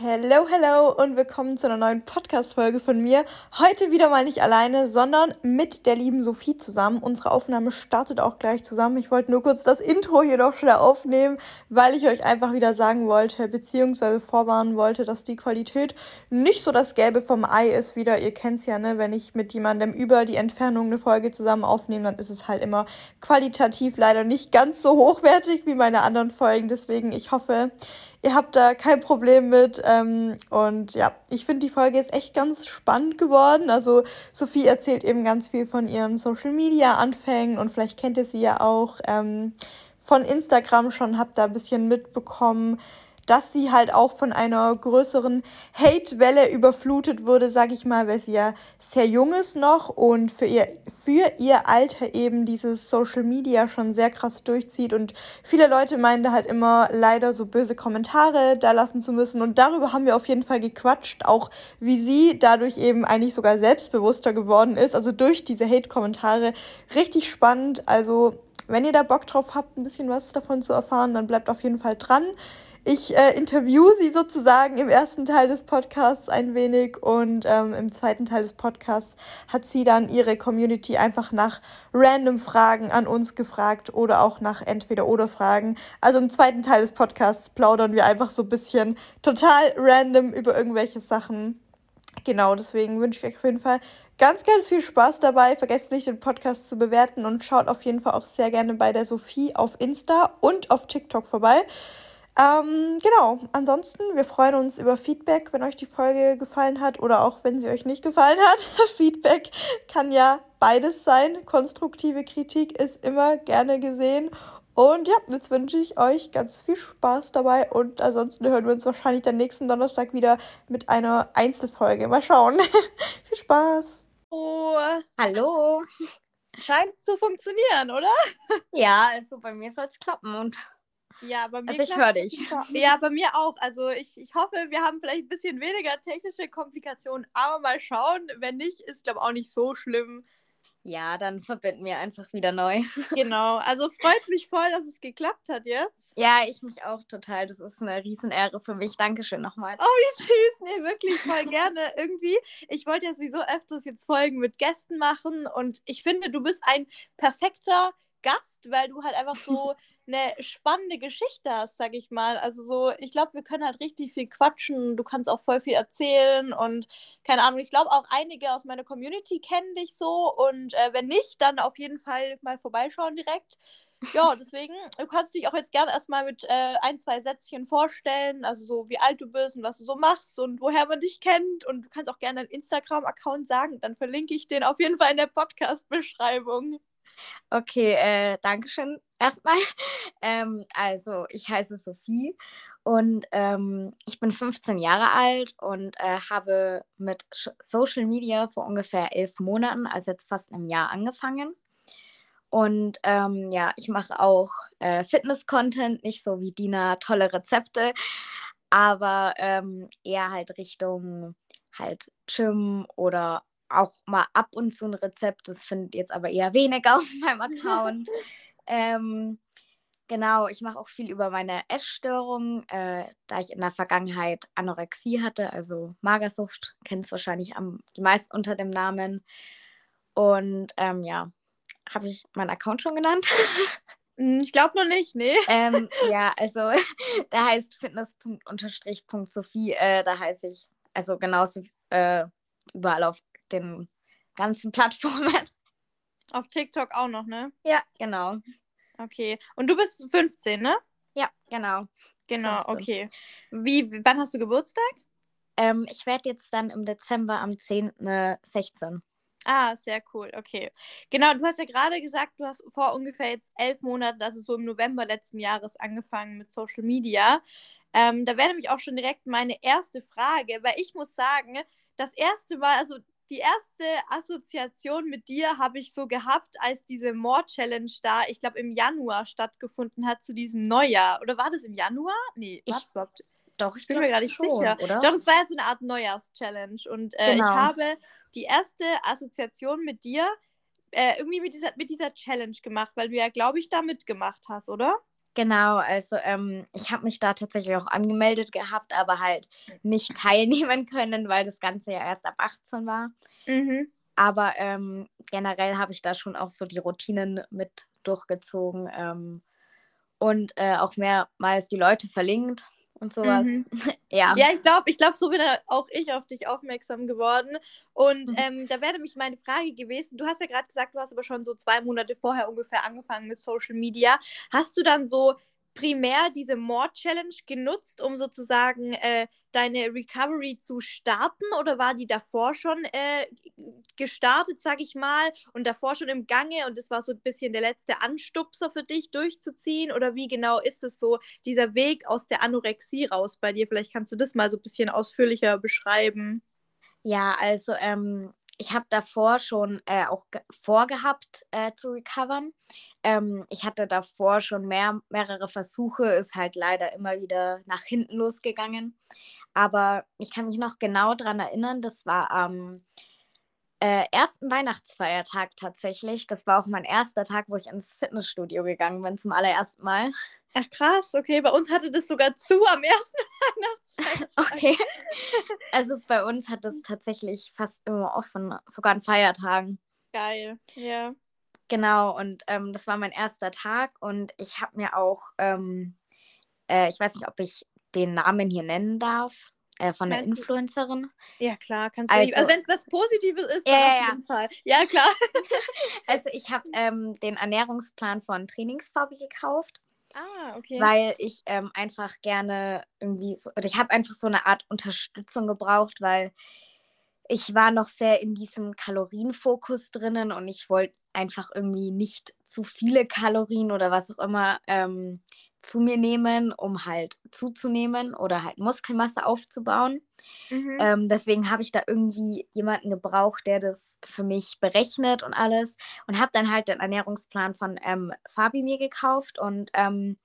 Hello, hello und willkommen zu einer neuen Podcast-Folge von mir. Heute wieder mal nicht alleine, sondern mit der lieben Sophie zusammen. Unsere Aufnahme startet auch gleich zusammen. Ich wollte nur kurz das Intro hier noch schnell aufnehmen, weil ich euch einfach wieder sagen wollte, beziehungsweise vorwarnen wollte, dass die Qualität nicht so das Gelbe vom Ei ist wieder. Ihr kennt's ja, ne? Wenn ich mit jemandem über die Entfernung eine Folge zusammen aufnehme, dann ist es halt immer qualitativ leider nicht ganz so hochwertig wie meine anderen Folgen. Deswegen, ich hoffe, Ihr habt da kein Problem mit. Ähm, und ja, ich finde, die Folge ist echt ganz spannend geworden. Also Sophie erzählt eben ganz viel von ihren Social-Media-Anfängen und vielleicht kennt ihr sie ja auch ähm, von Instagram schon, habt da ein bisschen mitbekommen, dass sie halt auch von einer größeren Hate-Welle überflutet wurde, sag ich mal, weil sie ja sehr jung ist noch und für ihr, für ihr Alter eben dieses Social Media schon sehr krass durchzieht und viele Leute meinen da halt immer leider so böse Kommentare da lassen zu müssen und darüber haben wir auf jeden Fall gequatscht, auch wie sie dadurch eben eigentlich sogar selbstbewusster geworden ist, also durch diese Hate-Kommentare. Richtig spannend, also wenn ihr da Bock drauf habt, ein bisschen was davon zu erfahren, dann bleibt auf jeden Fall dran. Ich äh, interview sie sozusagen im ersten Teil des Podcasts ein wenig und ähm, im zweiten Teil des Podcasts hat sie dann ihre Community einfach nach random Fragen an uns gefragt oder auch nach Entweder-Oder-Fragen. Also im zweiten Teil des Podcasts plaudern wir einfach so ein bisschen total random über irgendwelche Sachen. Genau, deswegen wünsche ich euch auf jeden Fall ganz, ganz viel Spaß dabei. Vergesst nicht, den Podcast zu bewerten und schaut auf jeden Fall auch sehr gerne bei der Sophie auf Insta und auf TikTok vorbei. Ähm, genau, ansonsten, wir freuen uns über Feedback, wenn euch die Folge gefallen hat oder auch wenn sie euch nicht gefallen hat. Feedback kann ja beides sein. Konstruktive Kritik ist immer gerne gesehen. Und ja, jetzt wünsche ich euch ganz viel Spaß dabei und ansonsten hören wir uns wahrscheinlich dann nächsten Donnerstag wieder mit einer Einzelfolge. Mal schauen. viel Spaß. Oh, hallo. Scheint zu funktionieren, oder? Ja, also bei mir soll es klappen und ja, bei mir. Also ich höre dich. Ja, bei mir auch. Also ich, ich hoffe, wir haben vielleicht ein bisschen weniger technische Komplikationen, aber mal schauen. Wenn nicht, ist glaube auch nicht so schlimm. Ja, dann verbinden wir einfach wieder neu. Genau, also freut mich voll, dass es geklappt hat jetzt. Ja, ich mich auch total. Das ist eine Riesenehre für mich. Dankeschön nochmal. Oh, wie süß. Nee, wirklich voll gerne. Irgendwie, ich wollte ja sowieso öfters jetzt Folgen mit Gästen machen und ich finde, du bist ein perfekter Gast, weil du halt einfach so eine spannende Geschichte hast, sag ich mal. Also so, ich glaube, wir können halt richtig viel quatschen. Du kannst auch voll viel erzählen und keine Ahnung. Ich glaube auch einige aus meiner Community kennen dich so und äh, wenn nicht, dann auf jeden Fall mal vorbeischauen direkt. Ja, deswegen, du kannst dich auch jetzt gerne erstmal mit äh, ein, zwei Sätzchen vorstellen, also so wie alt du bist und was du so machst und woher man dich kennt. Und du kannst auch gerne deinen Instagram-Account sagen, dann verlinke ich den auf jeden Fall in der Podcast-Beschreibung. Okay, äh, danke schön erstmal. Ähm, also, ich heiße Sophie und ähm, ich bin 15 Jahre alt und äh, habe mit Social Media vor ungefähr elf Monaten, also jetzt fast einem Jahr, angefangen. Und ähm, ja, ich mache auch äh, Fitness-Content, nicht so wie Dina tolle Rezepte, aber ähm, eher halt Richtung halt Gym oder auch mal ab und zu ein Rezept. Das findet jetzt aber eher weniger auf meinem Account. ähm, genau, ich mache auch viel über meine Essstörung, äh, da ich in der Vergangenheit Anorexie hatte, also Magersucht, kennt es wahrscheinlich am, die meisten unter dem Namen. Und ähm, ja, habe ich meinen Account schon genannt? Hm, ich glaube noch nicht, nee. ähm, ja, also da heißt fitness.sophie, äh, da heiße ich, also genauso äh, überall auf den ganzen Plattformen. Auf TikTok auch noch, ne? Ja, genau. Okay. Und du bist 15, ne? Ja, genau. Genau, 15. okay. Wie, wann hast du Geburtstag? Ähm, ich werde jetzt dann im Dezember am 10. 16. Ah, sehr cool, okay. Genau, du hast ja gerade gesagt, du hast vor ungefähr jetzt elf Monaten, also so im November letzten Jahres, angefangen mit Social Media. Ähm, da wäre nämlich auch schon direkt meine erste Frage, weil ich muss sagen, das erste Mal, also die erste Assoziation mit dir habe ich so gehabt, als diese Mord-Challenge da, ich glaube, im Januar stattgefunden hat zu diesem Neujahr. Oder war das im Januar? Nee, ich, überhaupt? Doch, ich bin mir gar nicht schon, sicher. Oder? Doch, das war ja so eine Art Neujahrs-Challenge. Und äh, genau. ich habe die erste Assoziation mit dir äh, irgendwie mit dieser, mit dieser Challenge gemacht, weil du ja, glaube ich, da mitgemacht hast, oder? Genau, also ähm, ich habe mich da tatsächlich auch angemeldet gehabt, aber halt nicht teilnehmen können, weil das Ganze ja erst ab 18 war. Mhm. Aber ähm, generell habe ich da schon auch so die Routinen mit durchgezogen ähm, und äh, auch mehrmals die Leute verlinkt und sowas. Mhm. ja. Ja, ich glaube, ich glaube, so bin auch ich auf dich aufmerksam geworden. Und Mhm. ähm, da wäre mich meine Frage gewesen. Du hast ja gerade gesagt, du hast aber schon so zwei Monate vorher ungefähr angefangen mit Social Media. Hast du dann so primär diese Mord-Challenge genutzt, um sozusagen äh, deine Recovery zu starten? Oder war die davor schon äh, gestartet, sag ich mal, und davor schon im Gange und das war so ein bisschen der letzte Anstupser für dich durchzuziehen? Oder wie genau ist es so, dieser Weg aus der Anorexie raus bei dir? Vielleicht kannst du das mal so ein bisschen ausführlicher beschreiben. Ja, also ähm, ich habe davor schon äh, auch ge- vorgehabt äh, zu recovern. Ähm, ich hatte davor schon mehr, mehrere Versuche, ist halt leider immer wieder nach hinten losgegangen. Aber ich kann mich noch genau daran erinnern, das war am äh, ersten Weihnachtsfeiertag tatsächlich. Das war auch mein erster Tag, wo ich ins Fitnessstudio gegangen bin zum allerersten Mal. Ach krass, okay. Bei uns hatte das sogar zu am ersten Weihnachtsfeiertag. Okay. Also bei uns hat es tatsächlich fast immer offen, sogar an Feiertagen. Geil, ja. Genau, und ähm, das war mein erster Tag und ich habe mir auch, ähm, äh, ich weiß nicht, ob ich den Namen hier nennen darf, äh, von der Meinst du- Influencerin. Ja, klar, kannst du. Also, Also- wenn es was Positives ist, Ja, dann auf ja. jeden Fall. Ja, klar. Also ich habe ähm, den Ernährungsplan von Trainingsfabi gekauft, Ah, okay. weil ich ähm, einfach gerne irgendwie, so, oder ich habe einfach so eine Art Unterstützung gebraucht, weil ich war noch sehr in diesem Kalorienfokus drinnen und ich wollte einfach irgendwie nicht zu viele Kalorien oder was auch immer ähm, zu mir nehmen, um halt zuzunehmen oder halt Muskelmasse aufzubauen. Mhm. Ähm, deswegen habe ich da irgendwie jemanden gebraucht, der das für mich berechnet und alles. Und habe dann halt den Ernährungsplan von ähm, Fabi mir gekauft und ähm,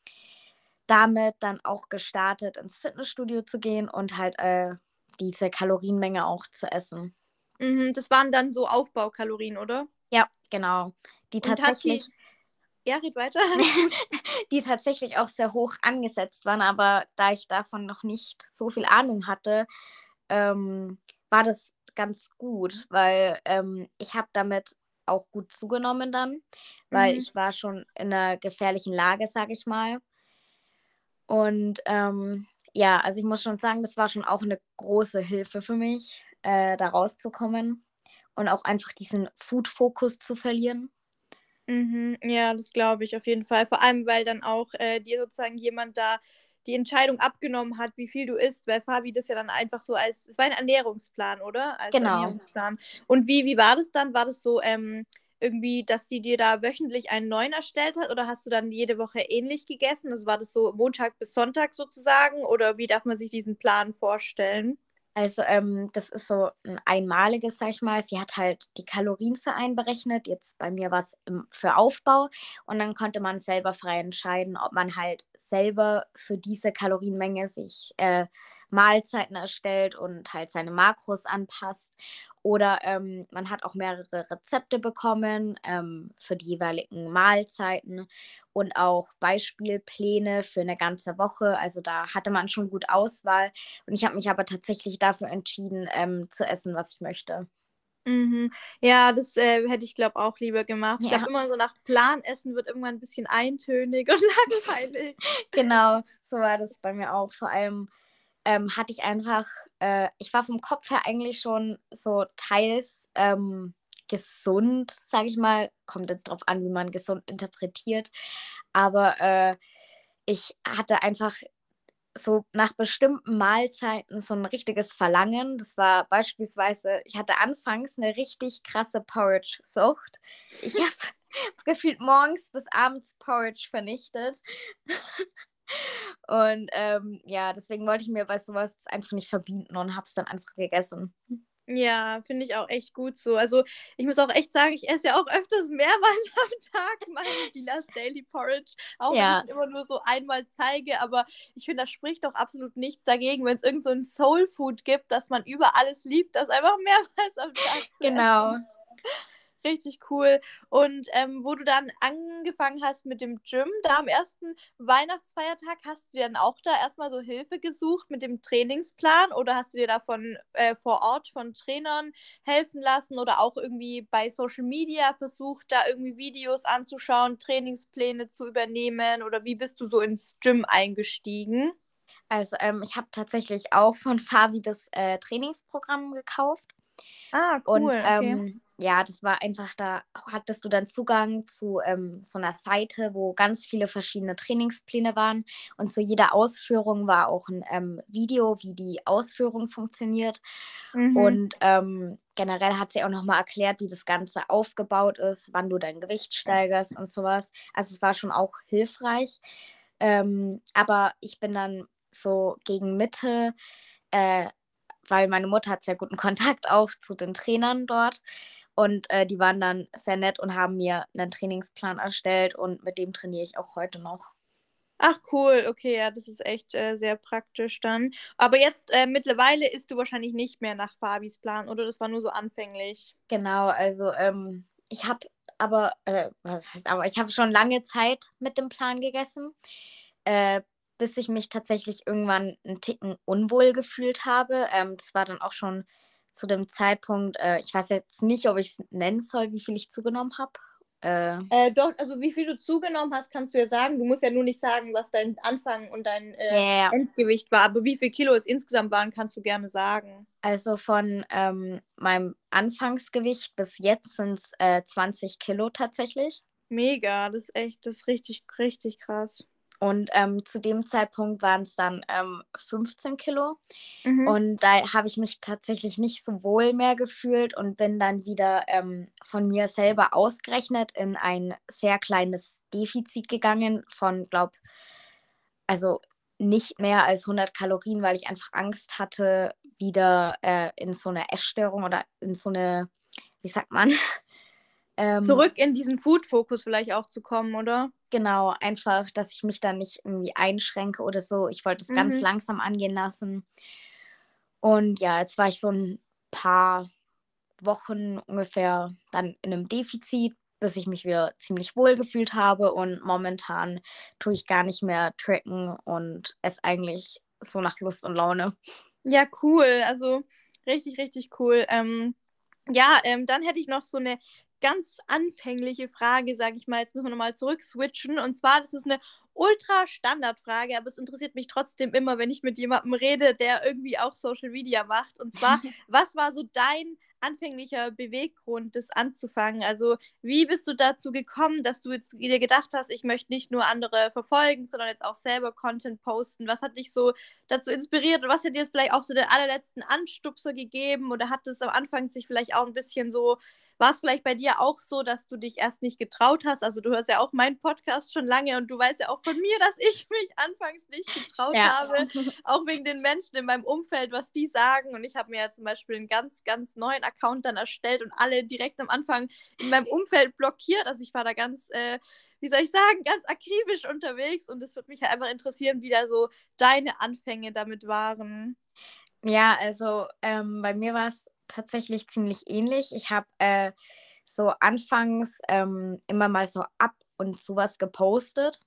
damit dann auch gestartet, ins Fitnessstudio zu gehen und halt äh, diese Kalorienmenge auch zu essen. Mhm, das waren dann so Aufbaukalorien, oder? Ja, genau. Die Und tatsächlich, Ja, red weiter. die tatsächlich auch sehr hoch angesetzt waren, aber da ich davon noch nicht so viel Ahnung hatte, ähm, war das ganz gut, weil ähm, ich habe damit auch gut zugenommen dann, weil Mhm. ich war schon in einer gefährlichen Lage, sage ich mal. Und ähm, ja, also ich muss schon sagen, das war schon auch eine große Hilfe für mich, äh, da rauszukommen und auch einfach diesen Food-Fokus zu verlieren. Mhm, ja, das glaube ich auf jeden Fall. Vor allem, weil dann auch äh, dir sozusagen jemand da die Entscheidung abgenommen hat, wie viel du isst, weil Fabi das ja dann einfach so als, es war ein Ernährungsplan, oder? Als Genau. Ernährungsplan. Und wie, wie war das dann? War das so ähm, irgendwie, dass sie dir da wöchentlich einen neuen erstellt hat oder hast du dann jede Woche ähnlich gegessen? Also war das so Montag bis Sonntag sozusagen oder wie darf man sich diesen Plan vorstellen? Also ähm, das ist so ein einmaliges, sag ich mal. Sie hat halt die Kalorien für einen berechnet. Jetzt bei mir war es für Aufbau. Und dann konnte man selber frei entscheiden, ob man halt selber für diese Kalorienmenge sich äh, Mahlzeiten erstellt und halt seine Makros anpasst. Oder ähm, man hat auch mehrere Rezepte bekommen ähm, für die jeweiligen Mahlzeiten und auch Beispielpläne für eine ganze Woche. Also da hatte man schon gut Auswahl. Und ich habe mich aber tatsächlich dafür entschieden, ähm, zu essen, was ich möchte. Mhm. Ja, das äh, hätte ich, glaube auch lieber gemacht. Ich Ja. glaube, immer so nach Plan essen wird irgendwann ein bisschen eintönig und langweilig. Genau, so war das bei mir auch. Vor allem ähm, hatte ich einfach, äh, ich war vom Kopf her eigentlich schon so teils ähm, gesund, sage ich mal. Kommt jetzt drauf an, wie man gesund interpretiert. Aber äh, ich hatte einfach so nach bestimmten Mahlzeiten so ein richtiges Verlangen. Das war beispielsweise, ich hatte anfangs eine richtig krasse Porridge-Sucht. Ich habe gefühlt morgens bis abends Porridge vernichtet. Und ähm, ja, deswegen wollte ich mir bei sowas einfach nicht verbieten und habe es dann einfach gegessen. Ja, finde ich auch echt gut so. Also ich muss auch echt sagen, ich esse ja auch öfters mehrmals am Tag mein Dilas Daily Porridge, auch Ja. wenn ich immer nur so einmal zeige. Aber ich finde, da spricht doch absolut nichts dagegen, wenn es irgend so ein Soul Food gibt, das man über alles liebt, das einfach mehrmals am Tag zu Genau. essen. Richtig cool. Und ähm, wo du dann angefangen hast mit dem Gym, da am ersten Weihnachtsfeiertag, hast du dir dann auch da erstmal so Hilfe gesucht mit dem Trainingsplan oder hast du dir davon äh, vor Ort von Trainern helfen lassen oder auch irgendwie bei Social Media versucht, da irgendwie Videos anzuschauen, Trainingspläne zu übernehmen oder wie bist du so ins Gym eingestiegen? Also ähm, ich habe tatsächlich auch von Fabi das äh, Trainingsprogramm gekauft. Ah, cool. Und okay. Ja, das war einfach, da hattest du dann Zugang zu ähm, so einer Seite, wo ganz viele verschiedene Trainingspläne waren. Und zu jeder Ausführung war auch ein ähm, Video, wie die Ausführung funktioniert. Mhm. Und ähm, generell hat sie auch nochmal erklärt, wie das Ganze aufgebaut ist, wann du dein Gewicht steigerst und sowas. Also es war schon auch hilfreich. Ähm, aber ich bin dann so gegen Mitte, äh, weil meine Mutter hat sehr guten Kontakt auch zu den Trainern dort. Und äh, die waren dann sehr nett und haben mir einen Trainingsplan erstellt und mit dem trainiere ich auch heute noch. Ach cool, okay, ja, das ist echt äh, sehr praktisch dann. Aber jetzt äh, mittlerweile isst du wahrscheinlich nicht mehr nach Fabis Plan, oder? Das war nur so anfänglich. Genau, also ähm, ich habe aber, äh, was heißt aber, ich habe schon lange Zeit mit dem Plan gegessen, äh, bis ich mich tatsächlich irgendwann einen Ticken unwohl gefühlt habe. Ähm, das war dann auch schon zu dem Zeitpunkt, äh, ich weiß jetzt nicht, ob ich es nennen soll, wie viel ich zugenommen habe. Äh, Äh, doch, also wie viel du zugenommen hast, kannst du ja sagen. Du musst ja nur nicht sagen, was dein Anfang und dein äh, ja, ja. Endgewicht war. Aber wie viel Kilo es insgesamt waren, kannst du gerne sagen. Also von ähm, meinem Anfangsgewicht bis jetzt sind es äh, 20 Kilo tatsächlich. Mega, das ist echt, das ist richtig, richtig krass. Und ähm, zu dem Zeitpunkt waren es dann ähm, 15 Kilo. Mhm. Und da habe ich mich tatsächlich nicht so wohl mehr gefühlt und bin dann wieder ähm, von mir selber ausgerechnet in ein sehr kleines Defizit gegangen von, glaube also nicht mehr als 100 Kalorien, weil ich einfach Angst hatte, wieder äh, in so eine Essstörung oder in so eine, wie sagt man? Ähm, Zurück in diesen Food-Fokus vielleicht auch zu kommen, oder? Genau, einfach, dass ich mich da nicht irgendwie einschränke oder so. Ich wollte es ganz Mhm. langsam angehen lassen. Und ja, jetzt war ich so ein paar Wochen ungefähr dann in einem Defizit, bis ich mich wieder ziemlich wohl gefühlt habe. Und momentan tue ich gar nicht mehr tracken und esse eigentlich so nach Lust und Laune. Ja, cool. Also richtig, richtig cool. Ähm, ja, ähm, dann hätte ich noch so eine ganz anfängliche Frage, sage ich mal. Jetzt müssen wir nochmal zurück switchen. Und zwar, das ist eine ultra Standardfrage, aber es interessiert mich trotzdem immer, wenn ich mit jemandem rede, der irgendwie auch Social Media macht. Und zwar, was war so dein anfänglicher Beweggrund, das anzufangen? Also, wie bist du dazu gekommen, dass du jetzt dir gedacht hast, ich möchte nicht nur andere verfolgen, sondern jetzt auch selber Content posten? Was hat dich so dazu inspiriert und was hat dir jetzt vielleicht auch so den allerletzten Anstupser gegeben oder hat es am Anfang sich vielleicht auch ein bisschen so war es vielleicht bei dir auch so, dass du dich erst nicht getraut hast? Also du hörst ja auch meinen Podcast schon lange und du weißt ja auch von mir, dass ich mich anfangs nicht getraut Ja. habe, auch wegen den Menschen in meinem Umfeld, was die sagen. Und ich habe mir ja zum Beispiel einen ganz, ganz neuen Account dann erstellt und alle direkt am Anfang in meinem Umfeld blockiert. Also ich war da ganz, äh, wie soll ich sagen, ganz akribisch unterwegs und es würde mich halt einfach interessieren, wie da so deine Anfänge damit waren. Ja, also ähm, bei mir war es tatsächlich ziemlich ähnlich. Ich habe äh, so anfangs ähm, immer mal so ab und sowas gepostet.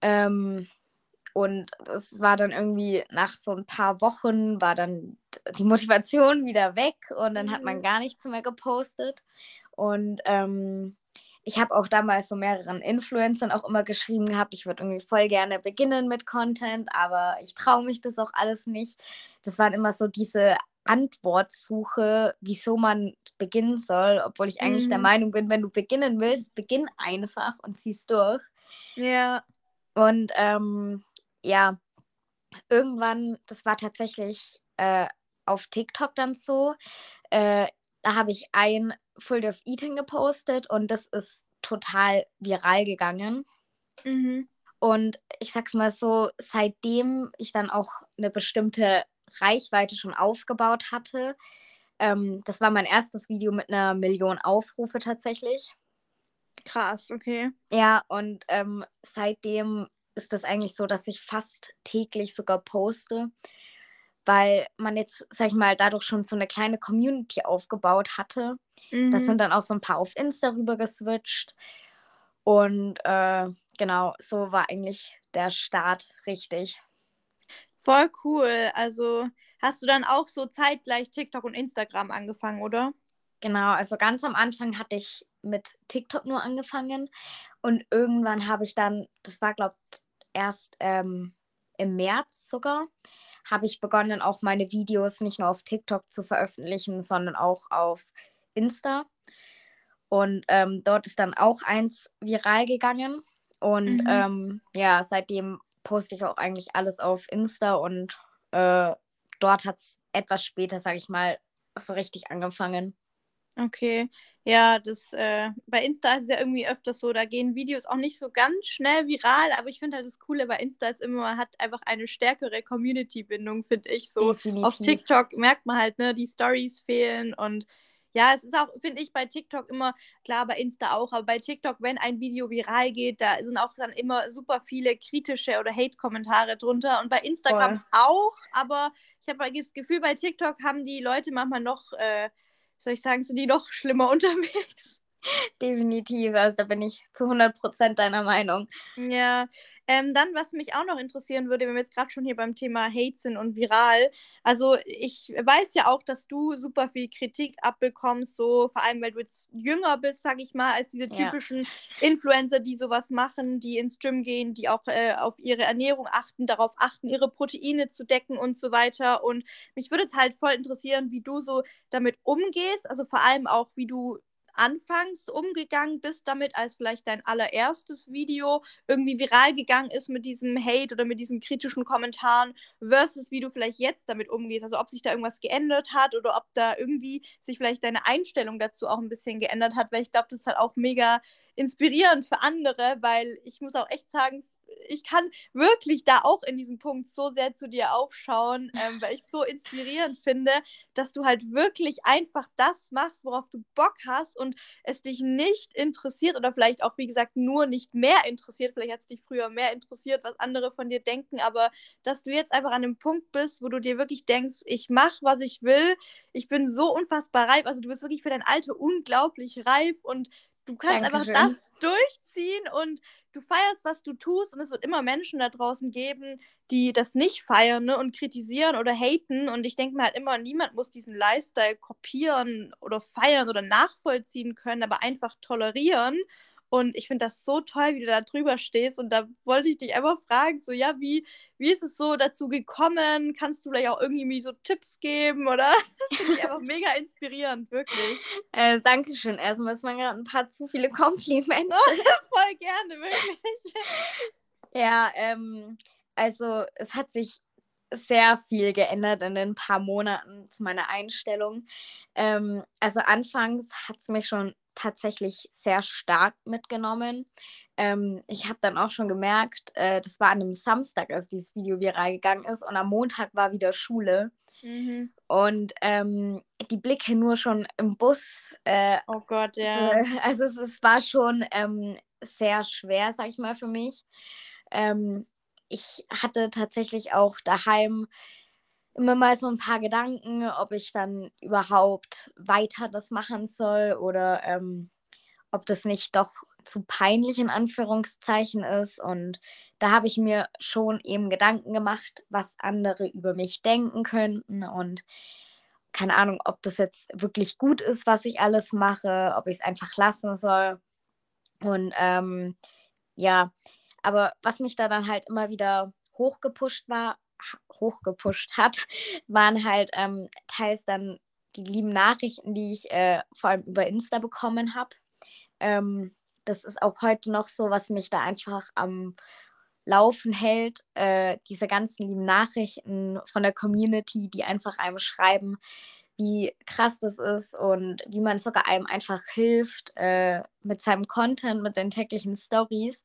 Ähm, und es war dann irgendwie nach so ein paar Wochen war dann die Motivation wieder weg und dann hat man Mhm. gar nichts mehr gepostet. Und ähm, ich habe auch damals so mehreren Influencern auch immer geschrieben gehabt, ich würde irgendwie voll gerne beginnen mit Content, aber ich traue mich das auch alles nicht. Das waren immer so diese Antwortsuche, wieso man beginnen soll, obwohl ich eigentlich der Mhm. Meinung bin, wenn du beginnen willst, beginn einfach und zieh's durch. Ja. Und ähm, ja, irgendwann, das war tatsächlich äh, auf TikTok dann so, äh, da habe ich ein Full Day of Eating gepostet und das ist total viral gegangen. Mhm. Und ich sag's mal so, seitdem ich dann auch eine bestimmte Reichweite schon aufgebaut hatte, ähm, das war mein erstes Video mit einer Million Aufrufe tatsächlich. Krass, okay. Ja, und ähm, seitdem ist das eigentlich so, dass ich fast täglich sogar poste. weil man jetzt, sag ich mal, dadurch schon so eine kleine Community aufgebaut hatte. Mhm. Das sind dann auch so ein paar auf Insta rüber geswitcht. Und äh, genau, so war eigentlich der Start richtig. Voll cool. Also hast du dann auch so zeitgleich TikTok und Instagram angefangen, oder? Genau, also ganz am Anfang hatte ich mit TikTok nur angefangen und irgendwann habe ich dann, das war glaube ich erst ähm, im März sogar, habe ich begonnen, auch meine Videos nicht nur auf TikTok zu veröffentlichen, sondern auch auf Insta. Und ähm, dort ist dann auch eins viral gegangen. Und mhm. ähm, ja, seitdem poste ich auch eigentlich alles auf Insta und äh, dort hat es etwas später, sage ich mal, so richtig angefangen. Okay, ja, das äh, bei Insta ist es ja irgendwie öfters so, da gehen Videos auch nicht so ganz schnell viral, aber ich finde halt das Coole bei Insta ist immer, man hat einfach eine stärkere Community-Bindung, finde ich so. Definitiv. Auf TikTok merkt man halt, ne, die Stories fehlen und ja, es ist auch, finde ich, bei TikTok immer, klar, bei Insta auch, aber bei TikTok, wenn ein Video viral geht, da sind auch dann immer super viele kritische oder Hate-Kommentare drunter und bei Instagram Voll. auch, aber ich habe das Gefühl, bei TikTok haben die Leute manchmal noch äh, soll ich sagen, sind die noch schlimmer unterwegs. Definitiv, also da bin ich zu 100% deiner Meinung. Ja, ähm, dann, was mich auch noch interessieren würde, wenn wir jetzt gerade schon hier beim Thema Hate sind und viral. Also, ich weiß ja auch, dass du super viel Kritik abbekommst, so vor allem, weil du jetzt jünger bist, sag ich mal, als diese typischen ja. Influencer, die sowas machen, die ins Gym gehen, die auch äh, auf ihre Ernährung achten, darauf achten, ihre Proteine zu decken und so weiter. Und mich würde es halt voll interessieren, wie du so damit umgehst, also vor allem auch, wie du anfangs umgegangen bist damit, als vielleicht dein allererstes Video irgendwie viral gegangen ist mit diesem Hate oder mit diesen kritischen Kommentaren, versus wie du vielleicht jetzt damit umgehst. Also ob sich da irgendwas geändert hat oder ob da irgendwie sich vielleicht deine Einstellung dazu auch ein bisschen geändert hat, weil ich glaube, das ist halt auch mega inspirierend für andere, weil ich muss auch echt sagen, ich kann wirklich da auch in diesem Punkt so sehr zu dir aufschauen, ähm, weil ich so inspirierend finde, dass du halt wirklich einfach das machst, worauf du Bock hast und es dich nicht interessiert oder vielleicht auch, wie gesagt, nur nicht mehr interessiert. Vielleicht hat es dich früher mehr interessiert, was andere von dir denken, aber dass du jetzt einfach an dem Punkt bist, wo du dir wirklich denkst, ich mache, was ich will, ich bin so unfassbar reif, also du bist wirklich für dein Alter unglaublich reif und du kannst Dankeschön. einfach das durchziehen und du feierst, was du tust und es wird immer Menschen da draußen geben, die das nicht feiern ne, und kritisieren oder haten. Und ich denke mir halt immer, niemand muss diesen Lifestyle kopieren oder feiern oder nachvollziehen können, aber einfach tolerieren. Und ich finde das so toll, wie du da drüber stehst. Und da wollte ich dich einfach fragen, so, ja, wie, wie ist es so dazu gekommen? Kannst du vielleicht auch irgendwie so Tipps geben, oder? Das finde ich einfach mega inspirierend, wirklich. Äh, Dankeschön. Erstmal, es waren gerade ein paar zu viele Komplimente. Voll gerne, wirklich. Ja, ähm, also es hat sich sehr viel geändert in den paar Monaten zu meiner Einstellung. Ähm, also anfangs hat es mich schon tatsächlich sehr stark mitgenommen. Ähm, ich habe dann auch schon gemerkt, äh, das war an einem Samstag, als dieses Video viral gegangen ist und am Montag war wieder Schule. Mhm. Und ähm, die Blicke nur schon im Bus. Äh, oh Gott, ja. Also, also es, es war schon ähm, sehr schwer, sag ich mal, für mich. Ähm, ich hatte tatsächlich auch daheim immer mal so ein paar Gedanken, ob ich dann überhaupt weiter das machen soll oder ähm, ob das nicht doch zu peinlich in Anführungszeichen ist. Und da habe ich mir schon eben Gedanken gemacht, was andere über mich denken könnten und keine Ahnung, ob das jetzt wirklich gut ist, was ich alles mache, ob ich es einfach lassen soll. Und ähm, ja, aber was mich da dann halt immer wieder hochgepusht war, hochgepusht hat, waren halt ähm, teils dann die lieben Nachrichten, die ich äh, vor allem über Insta bekommen habe. Ähm, das ist auch heute noch so, was mich da einfach am Laufen hält. Äh, diese ganzen lieben Nachrichten von der Community, die einfach einem schreiben, wie krass das ist und wie man sogar einem einfach hilft äh, mit seinem Content, mit den täglichen Stories.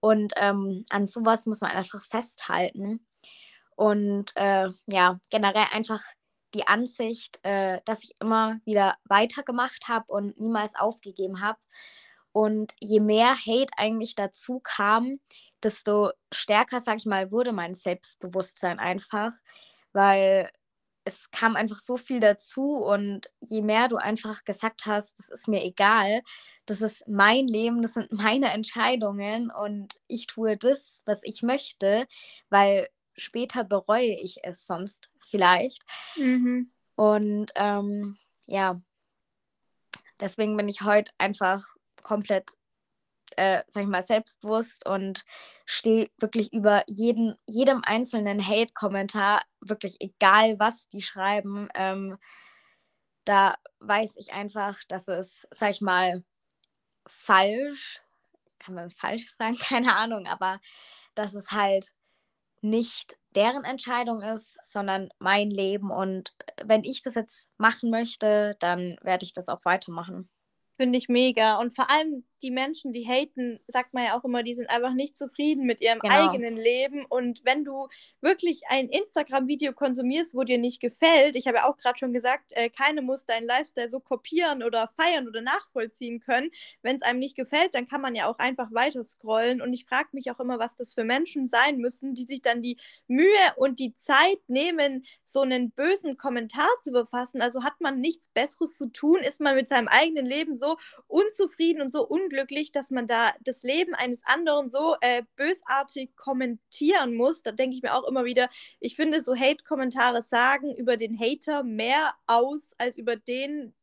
Und ähm, an sowas muss man einfach festhalten. Und äh, ja, generell einfach die Ansicht, äh, dass ich immer wieder weitergemacht habe und niemals aufgegeben habe. Und je mehr Hate eigentlich dazu kam, desto stärker, sag ich mal, wurde mein Selbstbewusstsein einfach, weil es kam einfach so viel dazu und je mehr du einfach gesagt hast, das ist mir egal, das ist mein Leben, das sind meine Entscheidungen und ich tue das, was ich möchte, weil später bereue ich es sonst vielleicht. Mhm. Und ähm, ja, deswegen bin ich heute einfach komplett äh, sag ich mal, selbstbewusst und stehe wirklich über jeden, jedem einzelnen Hate-Kommentar, wirklich egal was die schreiben. Ähm, da weiß ich einfach, dass es, sag ich mal, falsch, kann man es falsch sagen, keine Ahnung, aber dass es halt nicht deren Entscheidung ist, sondern mein Leben. Und wenn ich das jetzt machen möchte, dann werde ich das auch weitermachen. Finde ich mega. Und vor allem die Menschen, die haten, sagt man ja auch immer, die sind einfach nicht zufrieden mit ihrem genau. eigenen Leben. Und wenn du wirklich ein Instagram-Video konsumierst, wo dir nicht gefällt, ich habe ja auch gerade schon gesagt, äh, keine muss deinen Lifestyle so kopieren oder feiern oder nachvollziehen können. Wenn es einem nicht gefällt, dann kann man ja auch einfach weiter scrollen. Und ich frage mich auch immer, was das für Menschen sein müssen, die sich dann die Mühe und die Zeit nehmen, so einen bösen Kommentar zu befassen. Also hat man nichts Besseres zu tun? Ist man mit seinem eigenen Leben so unzufrieden und so un unglücklich, dass man da das Leben eines anderen so äh, bösartig kommentieren muss. Da denke ich mir auch immer wieder, ich finde, so Hate-Kommentare sagen über den Hater mehr aus als über den,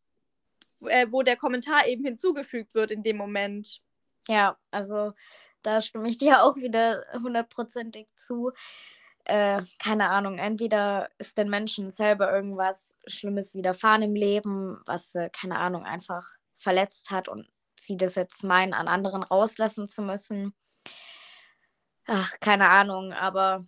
äh, wo der Kommentar eben hinzugefügt wird in dem Moment. Ja, also da stimme ich dir auch wieder hundertprozentig zu. Äh, keine Ahnung, entweder ist den Menschen selber irgendwas Schlimmes widerfahren im Leben, was, äh, keine Ahnung, einfach verletzt hat und sie das jetzt meinen, an anderen rauslassen zu müssen. Ach, keine Ahnung, aber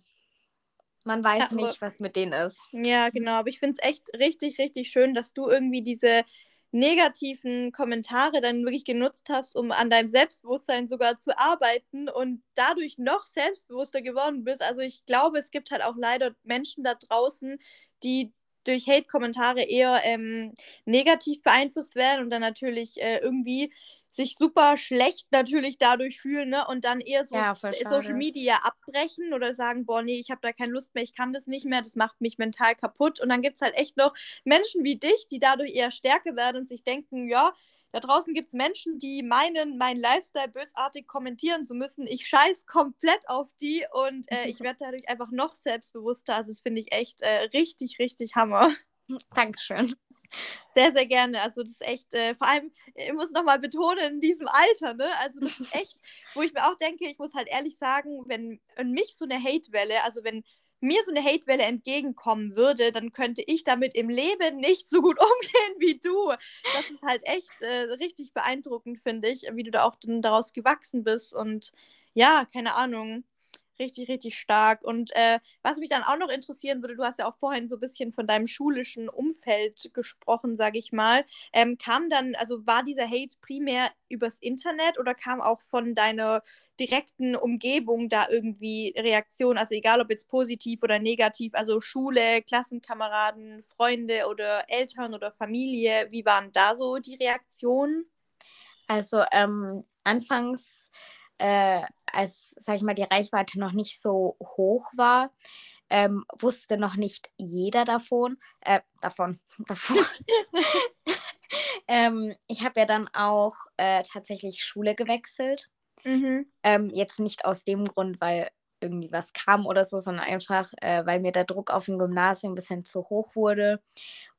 man weiß ja, nicht, was mit denen ist. Ja, genau. Aber ich finde es echt richtig, richtig schön, dass du irgendwie diese negativen Kommentare dann wirklich genutzt hast, um an deinem Selbstbewusstsein sogar zu arbeiten und dadurch noch selbstbewusster geworden bist. Also ich glaube, es gibt halt auch leider Menschen da draußen, die durch Hate-Kommentare eher ähm, negativ beeinflusst werden und dann natürlich äh, irgendwie sich super schlecht natürlich dadurch fühlen ne? und dann eher so ja, Social Media abbrechen oder sagen, boah, nee, ich habe da keine Lust mehr, ich kann das nicht mehr, das macht mich mental kaputt. Und dann gibt es halt echt noch Menschen wie dich, die dadurch eher stärker werden und sich denken, ja, da draußen gibt es Menschen, die meinen, meinen Lifestyle bösartig kommentieren zu müssen. Ich scheiß komplett auf die und äh, ich werde dadurch einfach noch selbstbewusster. Also das finde ich echt äh, richtig, richtig Hammer. Dankeschön. Sehr, sehr gerne. Also das ist echt, äh, vor allem, ich muss nochmal betonen, in diesem Alter, ne? Also das ist echt, wo ich mir auch denke, ich muss halt ehrlich sagen, wenn mich so eine Hate-Welle, also wenn mir so eine Hate-Welle entgegenkommen würde, dann könnte ich damit im Leben nicht so gut umgehen wie du. Das ist halt echt äh, richtig beeindruckend, finde ich, wie du da auch dann daraus gewachsen bist. Und ja, keine Ahnung. Richtig, richtig stark. Und äh, was mich dann auch noch interessieren würde, du hast ja auch vorhin so ein bisschen von deinem schulischen Umfeld gesprochen, sage ich mal. Ähm, kam dann, also war dieser Hate primär übers Internet oder kam auch von deiner direkten Umgebung da irgendwie Reaktion? Also egal ob jetzt positiv oder negativ, also Schule, Klassenkameraden, Freunde oder Eltern oder Familie, wie waren da so die Reaktionen? Also ähm, anfangs äh, als, sag ich mal, die Reichweite noch nicht so hoch war, ähm, wusste noch nicht jeder davon. Äh, davon. davon. ähm, ich habe ja dann auch äh, tatsächlich Schule gewechselt. Mhm. Ähm, jetzt nicht aus dem Grund, weil irgendwie was kam oder so, sondern einfach, äh, weil mir der Druck auf dem Gymnasium ein bisschen zu hoch wurde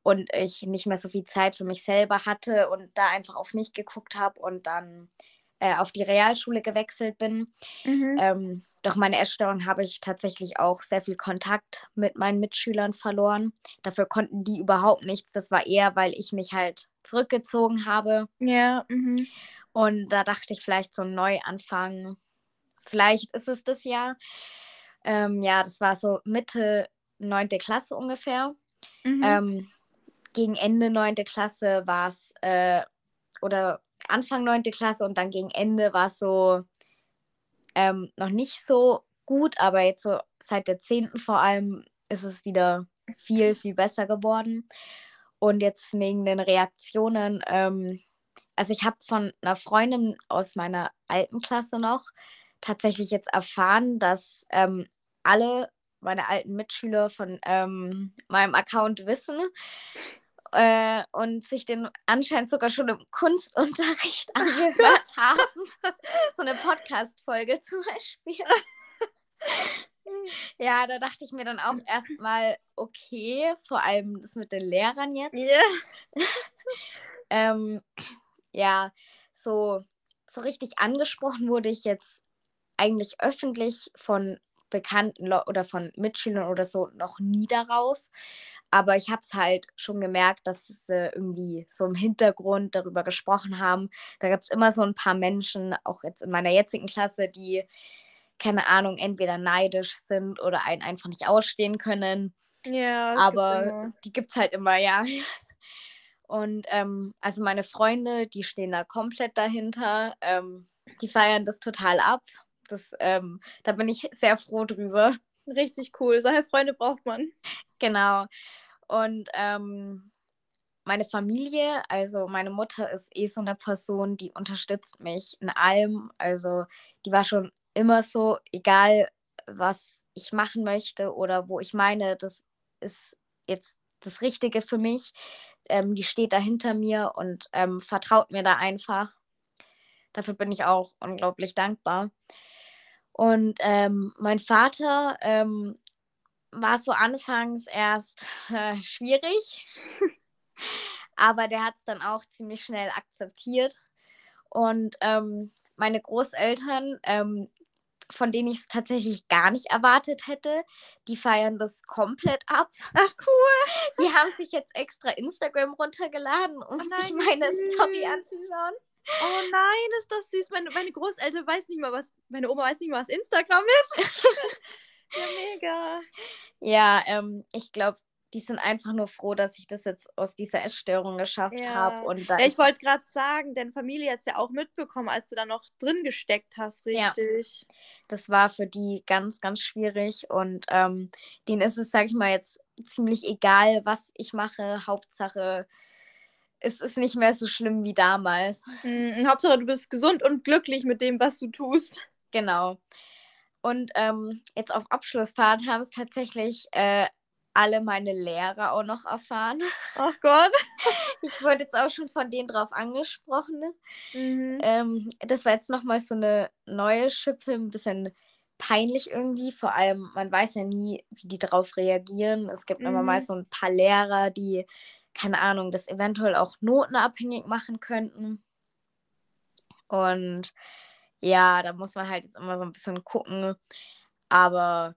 und ich nicht mehr so viel Zeit für mich selber hatte und da einfach auf mich geguckt habe und dann äh, auf die Realschule gewechselt bin. Mhm. Ähm, doch meine Essstörung habe ich tatsächlich auch sehr viel Kontakt mit meinen Mitschülern verloren. Dafür konnten die überhaupt nichts. Das war eher, weil ich mich halt zurückgezogen habe. Ja. Mhm. Und da dachte ich vielleicht so ein Neuanfang. Vielleicht ist es das Jahr. Ähm, ja, das war so Mitte 9. Klasse ungefähr. Mhm. Ähm, gegen Ende 9. Klasse war es, äh, oder Anfang 9. Klasse und dann gegen Ende war es so ähm, noch nicht so gut, aber jetzt so seit der 10. vor allem ist es wieder viel, viel besser geworden. Und jetzt wegen den Reaktionen, ähm, also ich habe von einer Freundin aus meiner alten Klasse noch tatsächlich jetzt erfahren, dass ähm, alle meine alten Mitschüler von ähm, meinem Account wissen äh, und sich den anscheinend sogar schon im Kunstunterricht angehört haben. so eine Podcast-Folge zum Beispiel. ja, da dachte ich mir dann auch erstmal, okay, vor allem das mit den Lehrern jetzt. Ja. ähm, ja, so, so richtig angesprochen wurde ich jetzt eigentlich öffentlich von Bekannten oder von Mitschülern oder so noch nie darauf. Aber ich habe es halt schon gemerkt, dass sie äh, irgendwie so im Hintergrund darüber gesprochen haben. Da gibt es immer so ein paar Menschen, auch jetzt in meiner jetzigen Klasse, die, keine Ahnung, entweder neidisch sind oder einen einfach nicht ausstehen können. Ja. Aber die gibt es halt immer, ja. Und ähm, also meine Freunde, die stehen da komplett dahinter. Ähm, die feiern das total ab. Das, ähm, da bin ich sehr froh drüber. Richtig cool. Solche Freunde braucht man. Genau. Und ähm, meine Familie, also meine Mutter ist eh so eine Person, die unterstützt mich in allem. Also die war schon immer so, egal was ich machen möchte oder wo ich meine, das ist jetzt das Richtige für mich. Ähm, die steht da hinter mir und ähm, vertraut mir da einfach. Dafür bin ich auch unglaublich dankbar. Und ähm, mein Vater ähm, war so anfangs erst äh, schwierig, aber der hat es dann auch ziemlich schnell akzeptiert. Und ähm, meine Großeltern, ähm, von denen ich es tatsächlich gar nicht erwartet hätte, die feiern das komplett ab. Ach cool. Die haben sich jetzt extra Instagram runtergeladen, um oh nein, sich meine Story anzuschauen. Oh nein, ist das süß. Meine, meine Großeltern weiß nicht mal, was, meine Oma weiß nicht mal, was Instagram ist. ja, mega. Ja, ähm, ich glaube, die sind einfach nur froh, dass ich das jetzt aus dieser Essstörung geschafft ja. habe. ja, ich wollte gerade sagen, deine Familie hat es ja auch mitbekommen, als du da noch drin gesteckt hast, richtig. Ja. Das war für die ganz, ganz schwierig und ähm, denen ist es, sag ich mal, jetzt ziemlich egal, was ich mache. Hauptsache, es ist nicht mehr so schlimm wie damals. Mhm, Hauptsache, du bist gesund und glücklich mit dem, was du tust. Genau. Und ähm, jetzt auf Abschlussfahrt haben es tatsächlich äh, alle meine Lehrer auch noch erfahren. Ach Gott. Ich wurde jetzt auch schon von denen drauf angesprochen. Ne? Mhm. Ähm, das war jetzt nochmal so eine neue Schippe, ein bisschen peinlich irgendwie. Vor allem, man weiß ja nie, wie die darauf reagieren. Es gibt mhm. immer mal so ein paar Lehrer, die keine Ahnung, das eventuell auch notenabhängig machen könnten. Und ja, da muss man halt jetzt immer so ein bisschen gucken. Aber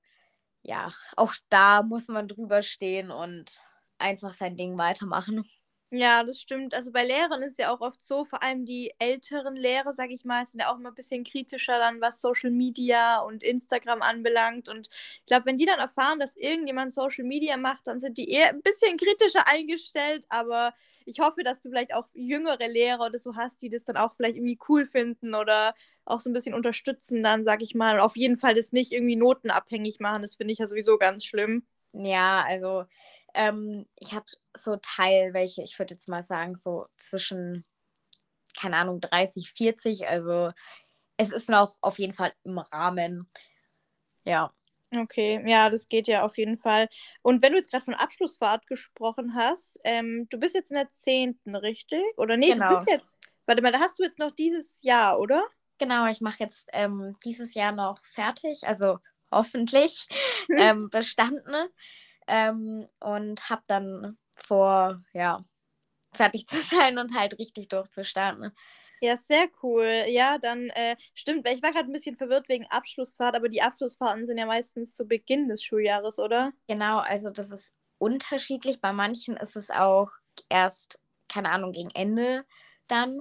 ja, auch da muss man drüber stehen und einfach sein Ding weitermachen. Ja, das stimmt. Also bei Lehrern ist es ja auch oft so, vor allem die älteren Lehrer, sage ich mal, sind ja auch immer ein bisschen kritischer dann, was Social Media und Instagram anbelangt. Und ich glaube, wenn die dann erfahren, dass irgendjemand Social Media macht, dann sind die eher ein bisschen kritischer eingestellt. Aber ich hoffe, dass du vielleicht auch jüngere Lehrer oder so hast, die das dann auch vielleicht irgendwie cool finden oder auch so ein bisschen unterstützen dann, sage ich mal. Und auf jeden Fall das nicht irgendwie notenabhängig machen. Das finde ich ja sowieso ganz schlimm. Ja, also ähm, ich habe so Teil, welche, ich würde jetzt mal sagen, so zwischen, keine Ahnung, 30, 40. Also es ist noch auf jeden Fall im Rahmen. Ja. Okay, ja, das geht ja auf jeden Fall. Und wenn du jetzt gerade von Abschlussfahrt gesprochen hast, ähm, du bist jetzt in der 10., richtig? Oder nee, genau. du bist jetzt, warte mal, da hast du jetzt noch dieses Jahr, oder? Genau, ich mache jetzt ähm, dieses Jahr noch fertig, also hoffentlich ähm, bestanden ähm, und habe dann vor, ja, fertig zu sein und halt richtig durchzustarten. Ja, sehr cool. Ja, dann äh, stimmt, weil ich war gerade ein bisschen verwirrt wegen Abschlussfahrt, aber die Abschlussfahrten sind ja meistens zu Beginn des Schuljahres, oder? Genau, also das ist unterschiedlich. Bei manchen ist es auch erst, keine Ahnung, gegen Ende dann.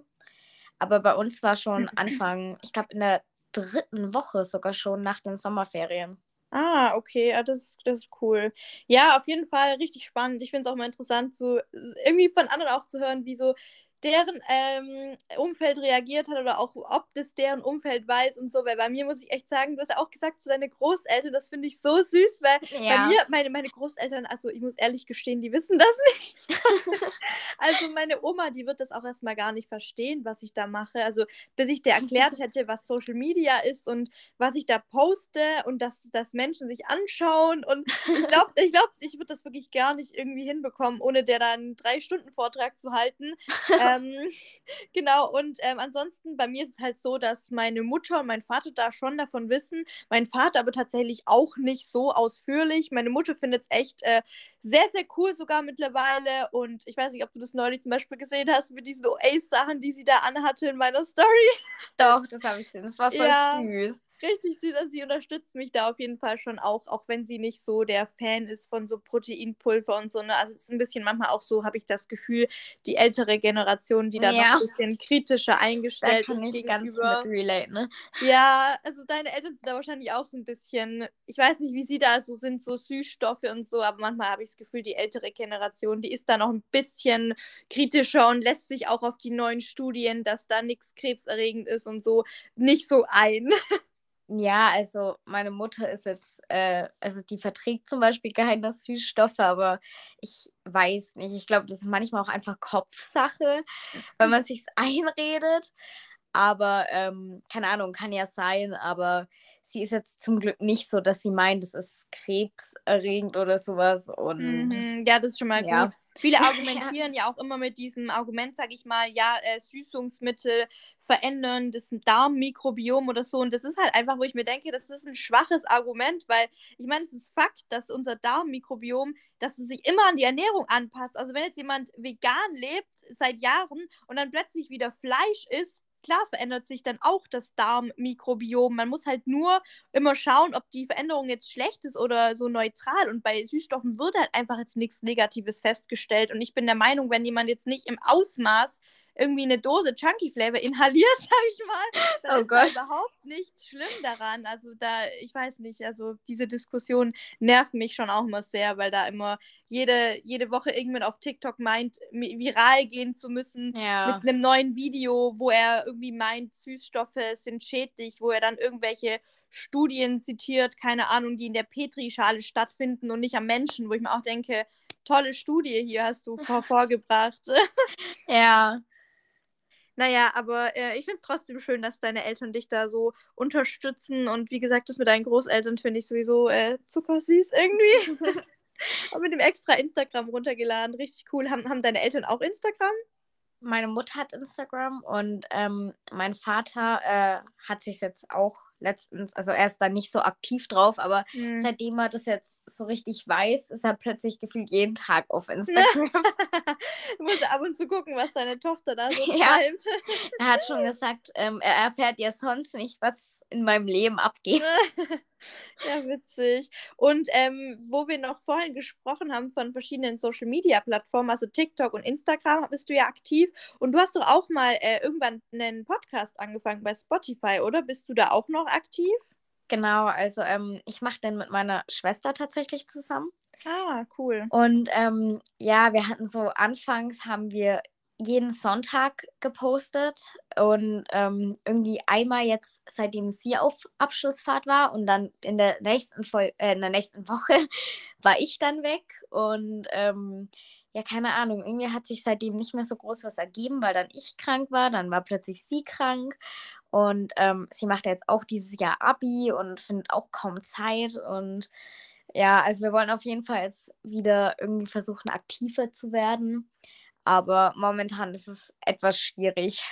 Aber bei uns war schon Anfang, ich glaube in der dritten Woche sogar schon nach den Sommerferien. Ah, okay, ja, das, das ist cool. Ja, auf jeden Fall richtig spannend. Ich finde es auch mal interessant, so irgendwie von anderen auch zu hören, wie so deren ähm, Umfeld reagiert hat oder auch ob das deren Umfeld weiß und so, weil bei mir muss ich echt sagen, du hast ja auch gesagt zu deinen Großeltern, das finde ich so süß, weil ja. bei mir, meine, meine Großeltern, also ich muss ehrlich gestehen, die wissen das nicht. also meine Oma, die wird das auch erstmal gar nicht verstehen, was ich da mache. Also bis ich dir erklärt hätte, was Social Media ist und was ich da poste und dass, dass Menschen sich anschauen und ich glaube, ich, glaub, ich würde das wirklich gar nicht irgendwie hinbekommen, ohne der dann einen Drei-Stunden-Vortrag zu halten. ähm, genau, und ähm, ansonsten, bei mir ist es halt so, dass meine Mutter und mein Vater da schon davon wissen. Mein Vater aber tatsächlich auch nicht so ausführlich. Meine Mutter findet es echt äh, sehr, sehr cool sogar mittlerweile. Und ich weiß nicht, ob du das neulich zum Beispiel gesehen hast mit diesen Oasis-Sachen, die sie da anhatte in meiner Story. Doch, das habe ich gesehen. Das war voll ja. süß richtig süß. Also sie unterstützt mich da auf jeden Fall schon auch, auch wenn sie nicht so der Fan ist von so Proteinpulver und so. Ne? Also es ist ein bisschen manchmal auch so, habe ich das Gefühl, die ältere Generation, die da ja. noch ein bisschen kritischer eingestellt da kann ist. Ich gegenüber. ganz mit relate, ne? Ja, also deine Eltern sind da wahrscheinlich auch so ein bisschen, ich weiß nicht, wie sie da so sind, so Süßstoffe und so, aber manchmal habe ich das Gefühl, die ältere Generation, die ist da noch ein bisschen kritischer und lässt sich auch auf die neuen Studien, dass da nichts krebserregend ist und so, nicht so ein. Ja, also meine Mutter ist jetzt, äh, also die verträgt zum Beispiel keine Süßstoffe, aber ich weiß nicht. Ich glaube, das ist manchmal auch einfach Kopfsache, wenn man sich einredet. Aber ähm, keine Ahnung, kann ja sein, aber sie ist jetzt zum Glück nicht so, dass sie meint, es ist krebserregend oder sowas. Und mhm, ja, das ist schon mal ja. gut. Viele argumentieren ja. ja. auch immer mit diesem Argument, sage ich mal, ja, äh, Süßungsmittel verändern das Darmmikrobiom oder so. Und das ist halt einfach, wo ich mir denke, das ist ein schwaches Argument, weil ich meine, es ist Fakt, dass unser Darmmikrobiom, dass es sich immer an die Ernährung anpasst. Also wenn jetzt jemand vegan lebt seit Jahren und dann plötzlich wieder Fleisch isst, klar verändert sich dann auch das Darmmikrobiom. Man muss halt nur immer schauen, ob die Veränderung jetzt schlecht ist oder so neutral. Und bei Süßstoffen wird halt einfach jetzt nichts Negatives festgestellt. Und ich bin der Meinung, wenn jemand jetzt nicht im Ausmaß irgendwie eine Dose Chunky Flavor inhaliert, sag ich mal, dann oh ist Gott. Da überhaupt nichts schlimm daran. Also da, ich weiß nicht, also diese Diskussion nervt mich schon auch immer sehr, weil da immer jede, jede Woche irgendwann auf TikTok meint, viral gehen zu müssen ja. mit einem neuen Video, wo er irgendwie meint, Süßstoffe sind schädlich, wo er dann irgendwelche Studien zitiert, keine Ahnung, die in der Petrischale stattfinden und nicht am Menschen, wo ich mir auch denke, tolle Studie hier hast du vor vorgebracht. ja. Naja, aber äh, ich finde es trotzdem schön, dass deine Eltern dich da so unterstützen. Und wie gesagt, das mit deinen Großeltern finde ich sowieso äh, zuckersüß irgendwie. und mit dem extra Instagram runtergeladen. Richtig cool. Haben, haben deine Eltern auch Instagram? Meine Mutter hat Instagram und ähm, mein Vater äh, hat sich jetzt auch letztens, also er ist da nicht so aktiv drauf, aber mhm. seitdem er das jetzt so richtig weiß, ist er plötzlich gefühlt jeden Tag auf Instagram. du musst ab und zu gucken, was seine Tochter da so ja. treibt. er hat schon gesagt, ähm, er erfährt ja sonst nicht, was in meinem Leben abgeht. ja, witzig. Und ähm, wo wir noch vorhin gesprochen haben von verschiedenen Social Media Plattformen, also TikTok und Instagram, bist du ja aktiv. Und du hast doch auch mal äh, irgendwann einen Podcast angefangen bei Spotify, oder? Bist du da auch noch aktiv? Genau, also ähm, ich mache den mit meiner Schwester tatsächlich zusammen. Ah, cool. Und ähm, ja, wir hatten so anfangs haben wir jeden Sonntag gepostet und ähm, irgendwie einmal jetzt, seitdem sie auf Abschlussfahrt war und dann in der nächsten, Vol äh, in der nächsten Woche war ich dann weg und ähm, ja, keine Ahnung, irgendwie hat sich seitdem nicht mehr so groß was ergeben, weil dann ich krank war, dann war plötzlich sie krank und ähm, sie macht jetzt auch dieses Jahr Abi und findet auch kaum Zeit und ja, also wir wollen auf jeden Fall jetzt wieder irgendwie versuchen, aktiver zu werden. Aber momentan ist es etwas schwierig.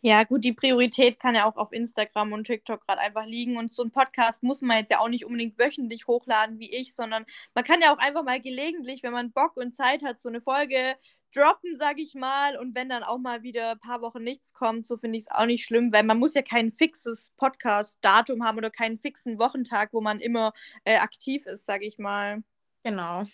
Ja, gut, die Priorität kann ja auch auf Instagram und TikTok gerade einfach liegen. Und so ein Podcast muss man jetzt ja auch nicht unbedingt wöchentlich hochladen wie ich, sondern man kann ja auch einfach mal gelegentlich, wenn man Bock und Zeit hat, so eine Folge droppen, sag ich mal. Und wenn dann auch mal wieder ein paar Wochen nichts kommt, so finde ich es auch nicht schlimm, weil man muss ja kein fixes Podcast-Datum haben oder keinen fixen Wochentag, wo man immer äh, aktiv ist, sag ich mal. Genau.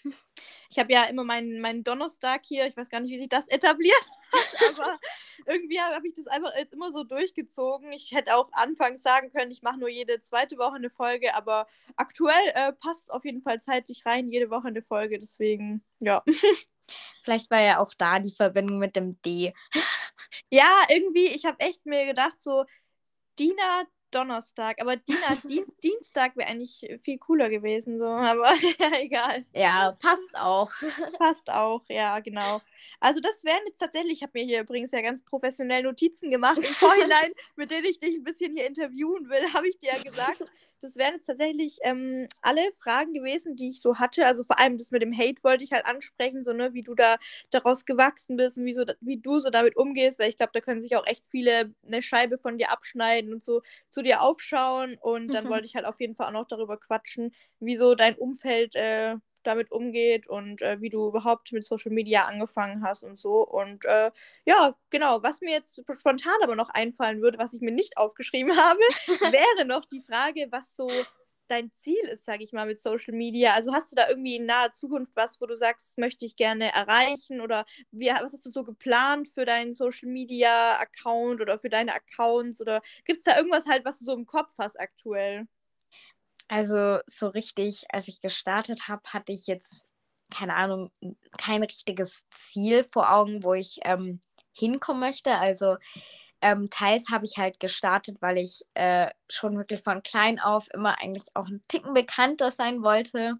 Ich habe ja immer meinen, meinen Donnerstag hier, ich weiß gar nicht, wie sich das etabliert hat, aber irgendwie habe ich das einfach jetzt immer so durchgezogen. Ich hätte auch anfangs sagen können, ich mache nur jede zweite Woche eine Folge, aber aktuell äh, passt auf jeden Fall zeitlich rein, jede Woche eine Folge, deswegen, ja. Vielleicht war ja auch da die Verbindung mit dem D. Ja, irgendwie, ich habe echt mir gedacht, so Dina Donnerstag, aber Dina Dienst, Dienstag wäre eigentlich viel cooler gewesen, so, aber ja, egal. Ja, passt auch. Passt auch, ja, genau. Also das wären jetzt tatsächlich, ich habe mir hier übrigens ja ganz professionell Notizen gemacht im Vorhinein, mit denen ich dich ein bisschen hier interviewen will, habe ich dir ja gesagt das wären jetzt tatsächlich ähm, alle Fragen gewesen, die ich so hatte. Also vor allem das mit dem Hate wollte ich halt ansprechen, so ne, wie du da daraus gewachsen bist und wie, so, wie du so damit umgehst, weil ich glaube, da können sich auch echt viele eine Scheibe von dir abschneiden und so zu dir aufschauen. Und dann mhm. wollte ich halt auf jeden Fall auch noch darüber quatschen, wie so dein Umfeld äh, damit umgeht und äh, wie du überhaupt mit Social Media angefangen hast und so. Und äh, ja, genau, was mir jetzt spontan aber noch einfallen würde, was ich mir nicht aufgeschrieben habe, wäre noch die Frage, was so dein Ziel ist, sage ich mal, mit Social Media. Also hast du da irgendwie in naher Zukunft was, wo du sagst, möchte ich gerne erreichen oder wie, was hast du so geplant für deinen Social Media Account oder für deine Accounts oder gibt es da irgendwas halt, was du so im Kopf hast aktuell? Also so richtig, als ich gestartet habe, hatte ich jetzt, keine Ahnung, kein richtiges Ziel vor Augen, wo ich ähm, hinkommen möchte. Also ähm, teils habe ich halt gestartet, weil ich äh, schon wirklich von klein auf immer eigentlich auch ein Ticken bekannter sein wollte.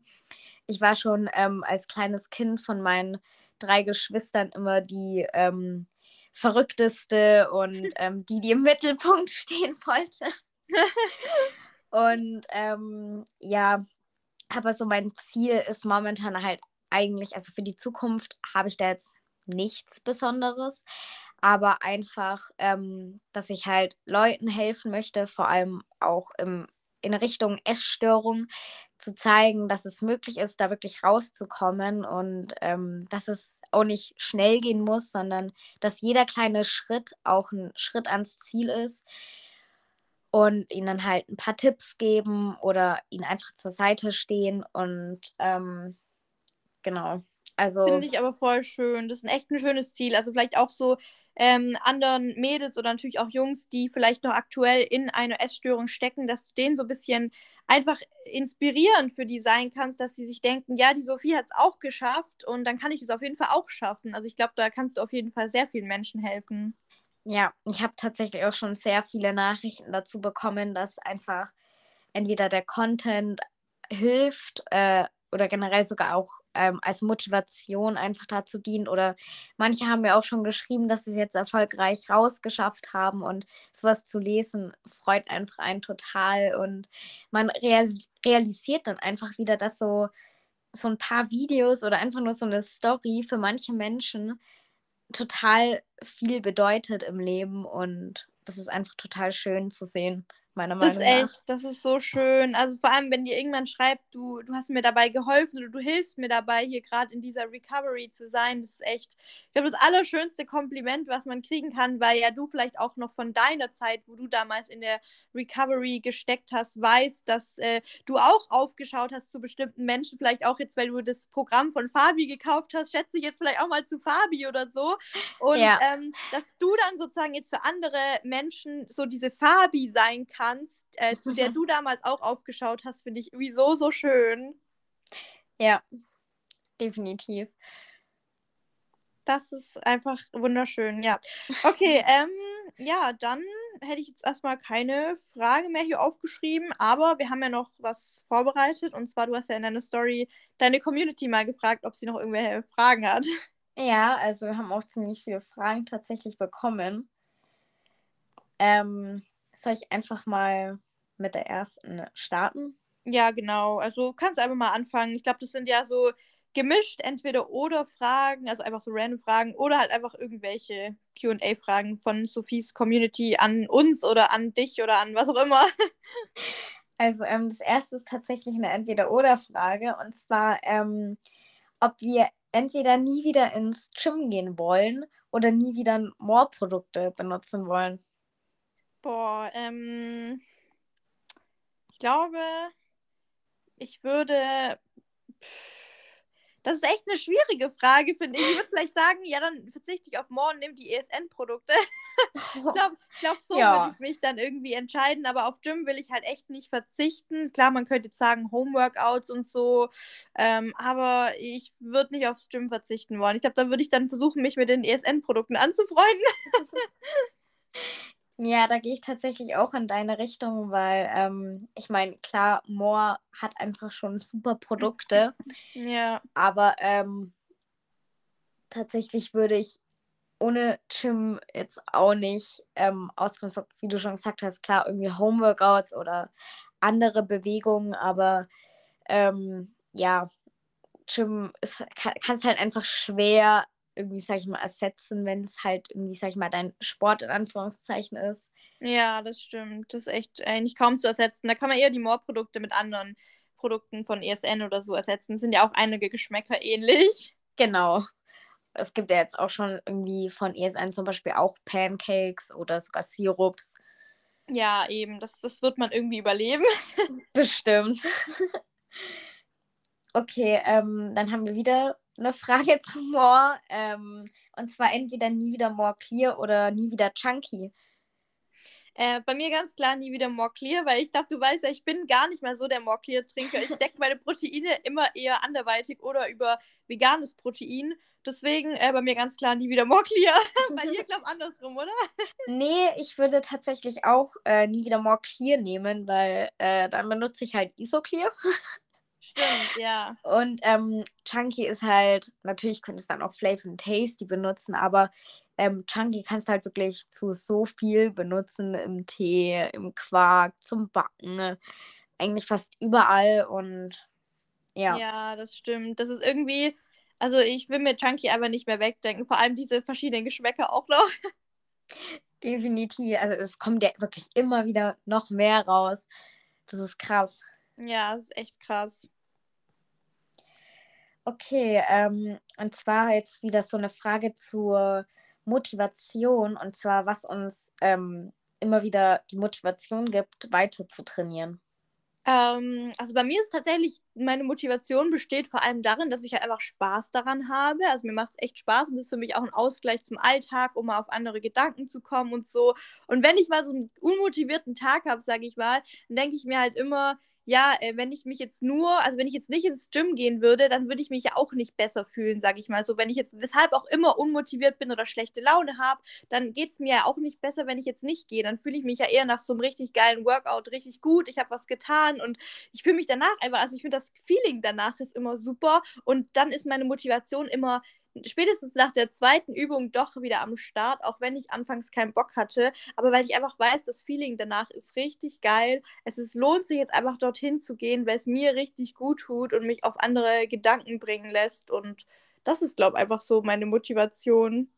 Ich war schon ähm, als kleines Kind von meinen drei Geschwistern immer die ähm, verrückteste und ähm, die, die im Mittelpunkt stehen wollte. Und ähm, ja, aber so mein Ziel ist momentan halt eigentlich, also für die Zukunft habe ich da jetzt nichts Besonderes, aber einfach, ähm, dass ich halt Leuten helfen möchte, vor allem auch im, in Richtung Essstörung, zu zeigen, dass es möglich ist, da wirklich rauszukommen und ähm, dass es auch nicht schnell gehen muss, sondern dass jeder kleine Schritt auch ein Schritt ans Ziel ist und ihnen halt ein paar Tipps geben oder ihnen einfach zur Seite stehen und ähm, genau. Also finde ich aber voll schön. Das ist ein echt ein schönes Ziel. Also vielleicht auch so ähm, anderen Mädels oder natürlich auch Jungs, die vielleicht noch aktuell in einer Essstörung stecken, dass du denen so ein bisschen einfach inspirierend für die sein kannst, dass sie sich denken, ja, die Sophie hat es auch geschafft und dann kann ich es auf jeden Fall auch schaffen. Also ich glaube, da kannst du auf jeden Fall sehr vielen Menschen helfen. Ja, ich habe tatsächlich auch schon sehr viele Nachrichten dazu bekommen, dass einfach entweder der Content hilft äh, oder generell sogar auch ähm, als Motivation einfach dazu dient. Oder manche haben mir auch schon geschrieben, dass sie es jetzt erfolgreich rausgeschafft haben und sowas zu lesen freut einfach einen total. Und man realis realisiert dann einfach wieder, dass so, so ein paar Videos oder einfach nur so eine Story für manche Menschen total viel bedeutet im Leben und das ist einfach total schön zu sehen meiner Meinung nach. Das ist echt, das ist so schön. Also vor allem, wenn dir irgendwann schreibt, du, du hast mir dabei geholfen oder du hilfst mir dabei, hier gerade in dieser Recovery zu sein, das ist echt, ich glaube, das allerschönste Kompliment, was man kriegen kann, weil ja du vielleicht auch noch von deiner Zeit, wo du damals in der Recovery gesteckt hast, weißt, dass äh, du auch aufgeschaut hast zu bestimmten Menschen, vielleicht auch jetzt, weil du das Programm von Fabi gekauft hast, schätze ich jetzt vielleicht auch mal zu Fabi oder so. Und ja. ähm, dass du dann sozusagen jetzt für andere Menschen so diese Fabi sein kannst, kannst, äh, zu der du damals auch aufgeschaut hast, finde ich sowieso so schön. Ja, definitiv. Das ist einfach wunderschön, ja. Okay, ähm, ja, dann hätte ich jetzt erstmal keine Frage mehr hier aufgeschrieben, aber wir haben ja noch was vorbereitet und zwar, du hast ja in deiner Story deine Community mal gefragt, ob sie noch irgendwelche Fragen hat. Ja, also wir haben auch ziemlich viele Fragen tatsächlich bekommen. Ähm, soll ich einfach mal mit der ersten starten? Ja, genau. Also kannst einfach mal anfangen. Ich glaube, das sind ja so gemischt entweder oder Fragen, also einfach so random Fragen oder halt einfach irgendwelche QA-Fragen von Sophies Community an uns oder an dich oder an was auch immer. Also ähm, das erste ist tatsächlich eine Entweder-Oder-Frage und zwar, ähm, ob wir entweder nie wieder ins Gym gehen wollen oder nie wieder More-Produkte benutzen wollen. Boah, ähm, ich glaube, ich würde. Das ist echt eine schwierige Frage, finde ich. Ich würde vielleicht sagen, ja, dann verzichte ich auf morgen, nehme die ESN-Produkte. ich glaube, glaub, so ja. würde ich mich dann irgendwie entscheiden. Aber auf Gym will ich halt echt nicht verzichten. Klar, man könnte jetzt sagen, Homeworkouts und so. Ähm, aber ich würde nicht aufs Gym verzichten wollen. Ich glaube, da würde ich dann versuchen, mich mit den ESN-Produkten anzufreunden. Ja, da gehe ich tatsächlich auch in deine Richtung, weil ähm, ich meine, klar, Moore hat einfach schon super Produkte. Ja. Aber ähm, tatsächlich würde ich ohne Gym jetzt auch nicht ähm, ausrüsten, wie du schon gesagt hast, klar, irgendwie Homeworkouts oder andere Bewegungen, aber ähm, ja, Gym ist, kann, kannst halt einfach schwer irgendwie, sag ich mal, ersetzen, wenn es halt irgendwie, sag ich mal, dein Sport in Anführungszeichen ist. Ja, das stimmt. Das ist echt eigentlich kaum zu ersetzen. Da kann man eher die More-Produkte mit anderen Produkten von ESN oder so ersetzen. Sind ja auch einige Geschmäcker ähnlich. Genau. Es gibt ja jetzt auch schon irgendwie von ESN zum Beispiel auch Pancakes oder sogar Sirups. Ja, eben. Das, das wird man irgendwie überleben. Bestimmt. okay, ähm, dann haben wir wieder eine Frage zu More. Ähm, und zwar entweder nie wieder More Clear oder nie wieder Chunky. Äh, bei mir ganz klar nie wieder More Clear, weil ich dachte, du weißt ja, ich bin gar nicht mehr so der More Clear Trinker. Ich decke meine Proteine immer eher anderweitig oder über veganes Protein. Deswegen äh, bei mir ganz klar nie wieder More Clear. bei dir glaube andersrum, oder? Nee, ich würde tatsächlich auch äh, nie wieder More Clear nehmen, weil äh, dann benutze ich halt Isoclear. Stimmt, ja. Und ähm, Chunky ist halt, natürlich könntest du dann auch Flavor and Tasty benutzen, aber ähm, Chunky kannst du halt wirklich zu so viel benutzen im Tee, im Quark, zum Backen, eigentlich fast überall und ja. Ja, das stimmt. Das ist irgendwie, also ich will mir Chunky aber nicht mehr wegdenken, vor allem diese verschiedenen Geschmäcker auch noch. Definitiv, also es kommt ja wirklich immer wieder noch mehr raus. Das ist krass. Ja, das ist echt krass. Okay, ähm, und zwar jetzt wieder so eine Frage zur Motivation und zwar, was uns ähm, immer wieder die Motivation gibt, weiter zu trainieren. Ähm, also bei mir ist tatsächlich, meine Motivation besteht vor allem darin, dass ich halt einfach Spaß daran habe. Also mir macht es echt Spaß und das ist für mich auch ein Ausgleich zum Alltag, um mal auf andere Gedanken zu kommen und so. Und wenn ich mal so einen unmotivierten Tag habe, sage ich mal, dann denke ich mir halt immer, ja, äh, wenn ich mich jetzt nur, also wenn ich jetzt nicht ins Gym gehen würde, dann würde ich mich ja auch nicht besser fühlen, sage ich mal so. Wenn ich jetzt weshalb auch immer unmotiviert bin oder schlechte Laune habe, dann geht es mir ja auch nicht besser, wenn ich jetzt nicht gehe. Dann fühle ich mich ja eher nach so einem richtig geilen Workout richtig gut. Ich habe was getan und ich fühle mich danach einfach, also ich finde das Feeling danach ist immer super und dann ist meine Motivation immer spätestens nach der zweiten Übung doch wieder am Start, auch wenn ich anfangs keinen Bock hatte. Aber weil ich einfach weiß, das Feeling danach ist richtig geil. Es ist, lohnt sich jetzt einfach dorthin zu gehen, weil es mir richtig gut tut und mich auf andere Gedanken bringen lässt. Und das ist, glaube ich, einfach so meine Motivation.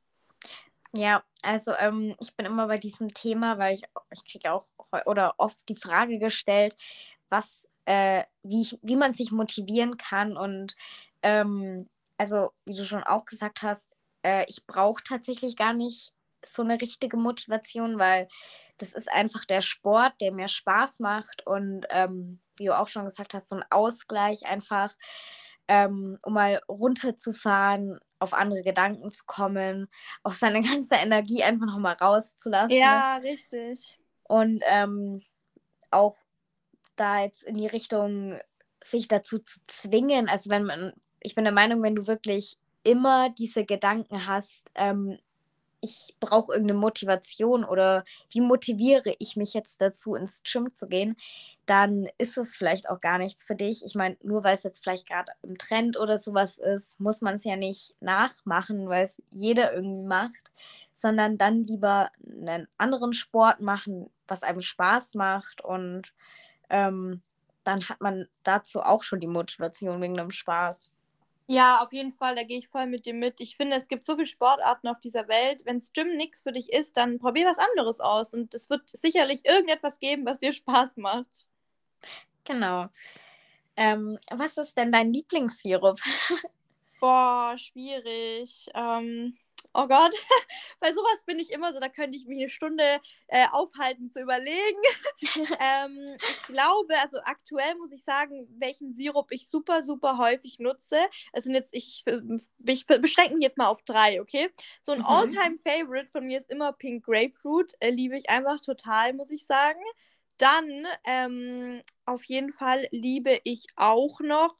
Ja, also ähm, ich bin immer bei diesem Thema, weil ich, ich kriege auch oder oft die Frage gestellt, was, äh, wie, wie man sich motivieren kann und ähm, also wie du schon auch gesagt hast, äh, ich brauche tatsächlich gar nicht so eine richtige Motivation, weil das ist einfach der Sport, der mir Spaß macht und ähm, wie du auch schon gesagt hast, so ein Ausgleich einfach, ähm, um mal runterzufahren, auf andere Gedanken zu kommen, auch seine ganze Energie einfach nochmal rauszulassen. Ja, richtig. Und ähm, auch da jetzt in die Richtung sich dazu zu zwingen, also wenn man ich bin der Meinung, wenn du wirklich immer diese Gedanken hast, ähm, ich brauche irgendeine Motivation oder wie motiviere ich mich jetzt dazu, ins Gym zu gehen, dann ist es vielleicht auch gar nichts für dich. Ich meine, nur weil es jetzt vielleicht gerade im Trend oder sowas ist, muss man es ja nicht nachmachen, weil es jeder irgendwie macht, sondern dann lieber einen anderen Sport machen, was einem Spaß macht und ähm, dann hat man dazu auch schon die Motivation wegen dem Spaß. Ja, auf jeden Fall, da gehe ich voll mit dir mit. Ich finde, es gibt so viele Sportarten auf dieser Welt. Wenn Gym nichts für dich ist, dann probier was anderes aus. Und es wird sicherlich irgendetwas geben, was dir Spaß macht. Genau. Ähm, was ist denn dein Lieblingssirup? Boah, schwierig. Ähm, Oh Gott, bei sowas bin ich immer so, da könnte ich mich eine Stunde äh, aufhalten zu überlegen. ähm, ich glaube, also aktuell muss ich sagen, welchen Sirup ich super, super häufig nutze. Es sind jetzt, ich, ich beschränke mich jetzt mal auf drei, okay? So ein mhm. All-Time-Favorite von mir ist immer Pink Grapefruit. Äh, liebe ich einfach total, muss ich sagen. Dann ähm, auf jeden Fall liebe ich auch noch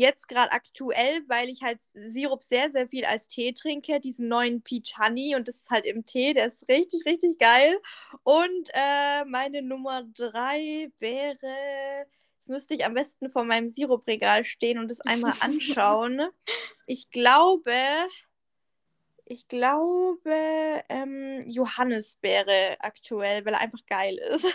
jetzt gerade aktuell, weil ich halt Sirup sehr, sehr viel als Tee trinke, diesen neuen Peach Honey und das ist halt im Tee, der ist richtig, richtig geil. Und äh, meine Nummer drei wäre, jetzt müsste ich am besten vor meinem Sirupregal stehen und das einmal anschauen. ich glaube, ich glaube, ähm, Johannisbeere aktuell, weil er einfach geil ist.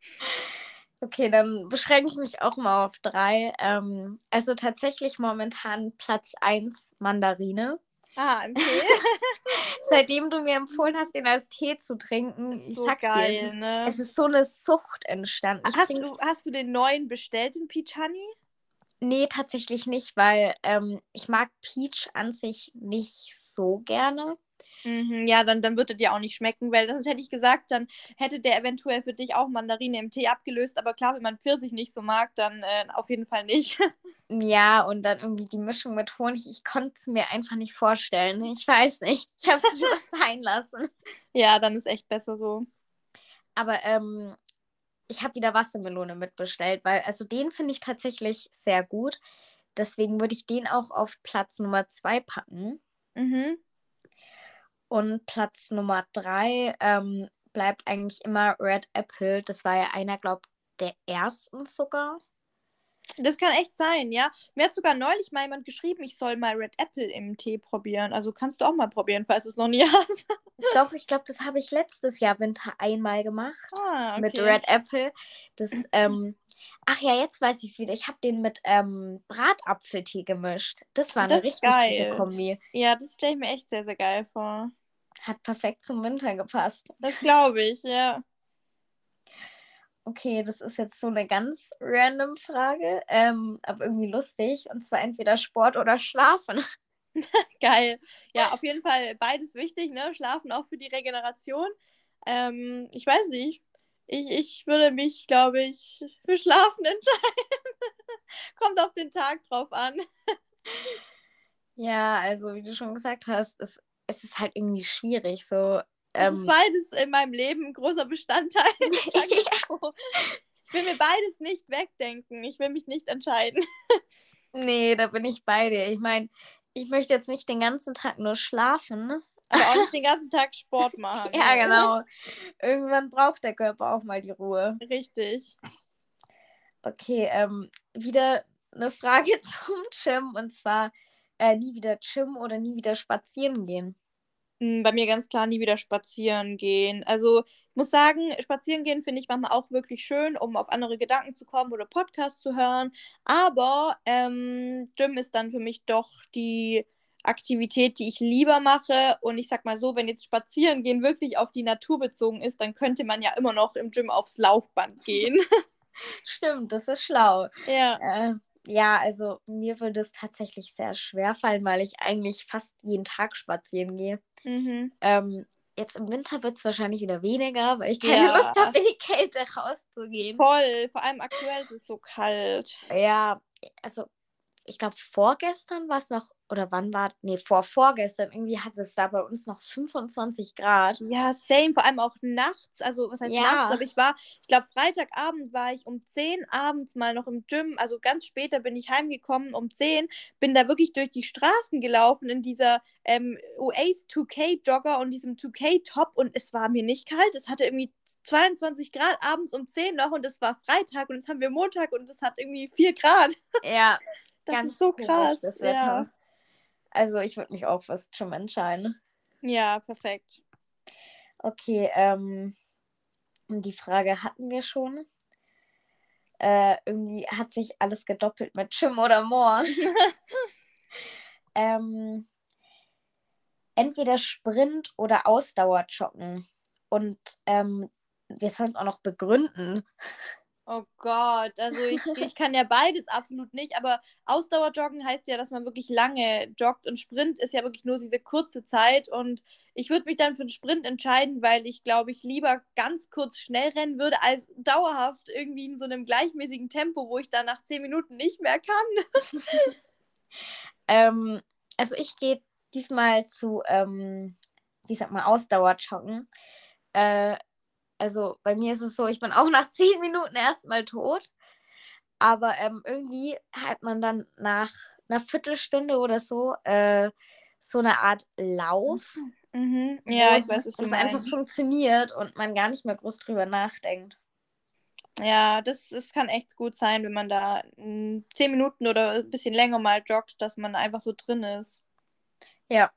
Okay, dann beschränke ich mich auch mal auf drei. Ähm, also tatsächlich momentan Platz 1 Mandarine. Ah, okay. Seitdem du mir empfohlen hast, den als Tee zu trinken, ich so sag's geil, dir, es ist, ne? es ist so eine Sucht entstanden. hast, du, hast du den neuen bestellt, den Peach Honey? Nee, tatsächlich nicht, weil ähm, ich mag Peach an sich nicht so gerne. Mhm, ja, dann, dann würde dir auch nicht schmecken, weil das hätte ich gesagt, dann hätte der eventuell für dich auch Mandarine im Tee abgelöst. Aber klar, wenn man Pfirsich nicht so mag, dann äh, auf jeden Fall nicht. ja, und dann irgendwie die Mischung mit Honig, ich konnte es mir einfach nicht vorstellen. Ich weiß nicht. Ich habe es lieber sein lassen. Ja, dann ist echt besser so. Aber ähm, ich habe wieder Wassermelone mitbestellt, weil also den finde ich tatsächlich sehr gut. Deswegen würde ich den auch auf Platz Nummer zwei packen. Mhm. Und Platz Nummer drei ähm, bleibt eigentlich immer Red Apple. Das war ja einer, glaube ich, der ersten sogar. Das kann echt sein, ja. Mir hat sogar neulich mal jemand geschrieben, ich soll mal Red Apple im Tee probieren. Also kannst du auch mal probieren, falls du es noch nie hast. Doch, ich glaube, das habe ich letztes Jahr Winter einmal gemacht. Ah, okay. Mit Red Apple. Das, ähm, ach ja, jetzt weiß ich es wieder. Ich habe den mit ähm, Bratapfeltee gemischt. Das war eine das richtig geil. gute Kombi. Ja, das stelle ich mir echt sehr, sehr geil vor. Hat perfekt zum Winter gepasst. Das glaube ich, ja. Okay, das ist jetzt so eine ganz random Frage, ähm, aber irgendwie lustig. Und zwar entweder Sport oder Schlafen. Geil. Ja, auf jeden Fall beides wichtig, ne? Schlafen auch für die Regeneration. Ähm, ich weiß nicht. Ich, ich würde mich, glaube ich, für Schlafen entscheiden. Kommt auf den Tag drauf an. ja, also wie du schon gesagt hast, es es ist halt irgendwie schwierig. So, ähm, ist beides in meinem Leben ein großer Bestandteil. ich, so. ich will mir beides nicht wegdenken. Ich will mich nicht entscheiden. nee, da bin ich bei dir. Ich meine, ich möchte jetzt nicht den ganzen Tag nur schlafen. Aber auch nicht den ganzen Tag Sport machen. ja, genau. Irgendwann braucht der Körper auch mal die Ruhe. Richtig. Okay, ähm, wieder eine Frage zum Gym und zwar, äh, nie wieder Gym oder nie wieder spazieren gehen? Hm, bei mir ganz klar nie wieder spazieren gehen. Also ich muss sagen, spazieren gehen finde ich manchmal auch wirklich schön, um auf andere Gedanken zu kommen oder Podcasts zu hören. Aber ähm, Gym ist dann für mich doch die Aktivität, die ich lieber mache. Und ich sag mal so, wenn jetzt spazieren gehen wirklich auf die Natur bezogen ist, dann könnte man ja immer noch im Gym aufs Laufband gehen. Stimmt, das ist schlau. Ja. Äh, ja, also mir würde es tatsächlich sehr schwer fallen, weil ich eigentlich fast jeden Tag spazieren gehe. Mhm. Ähm, jetzt im Winter wird es wahrscheinlich wieder weniger, weil ich keine ja. Lust habe, in die Kälte rauszugehen. Voll, vor allem aktuell ist es so kalt. Ja, also ich glaube, vorgestern war es noch, oder wann war, nee, vor vorgestern, irgendwie hat es da bei uns noch 25 Grad. Ja, same, vor allem auch nachts, also was heißt ja. nachts, aber ich war, ich glaube, Freitagabend war ich um 10 abends mal noch im Gym, also ganz später bin ich heimgekommen um 10, bin da wirklich durch die Straßen gelaufen in dieser ähm, Oasis 2K Jogger und diesem 2K Top und es war mir nicht kalt, es hatte irgendwie 22 Grad abends um 10 noch und es war Freitag und jetzt haben wir Montag und es hat irgendwie 4 Grad. Ja, das Ganz ist so krass. Das Wetter. Ja. Also ich würde mich auch fast schon entscheiden. Ja, perfekt. Okay, ähm, die Frage hatten wir schon. Äh, irgendwie hat sich alles gedoppelt mit Jim oder Moore. ähm, entweder Sprint oder Ausdauer joggen. Und ähm, wir sollen es auch noch begründen. Oh Gott, also ich, ich kann ja beides absolut nicht, aber Ausdauerjoggen heißt ja, dass man wirklich lange joggt und Sprint ist ja wirklich nur diese kurze Zeit und ich würde mich dann für den Sprint entscheiden, weil ich glaube, ich lieber ganz kurz schnell rennen würde, als dauerhaft irgendwie in so einem gleichmäßigen Tempo, wo ich dann nach zehn Minuten nicht mehr kann. ähm, also ich gehe diesmal zu, ähm, wie sagt man, Ausdauerjoggen. Äh, also bei mir ist es so, ich bin auch nach zehn Minuten erstmal tot. Aber ähm, irgendwie hat man dann nach einer Viertelstunde oder so äh, so eine Art Lauf. Mhm. Ja, ich weiß, was du meinst. einfach funktioniert und man gar nicht mehr groß drüber nachdenkt. Ja, das, das kann echt gut sein, wenn man da zehn Minuten oder ein bisschen länger mal joggt, dass man einfach so drin ist. Ja,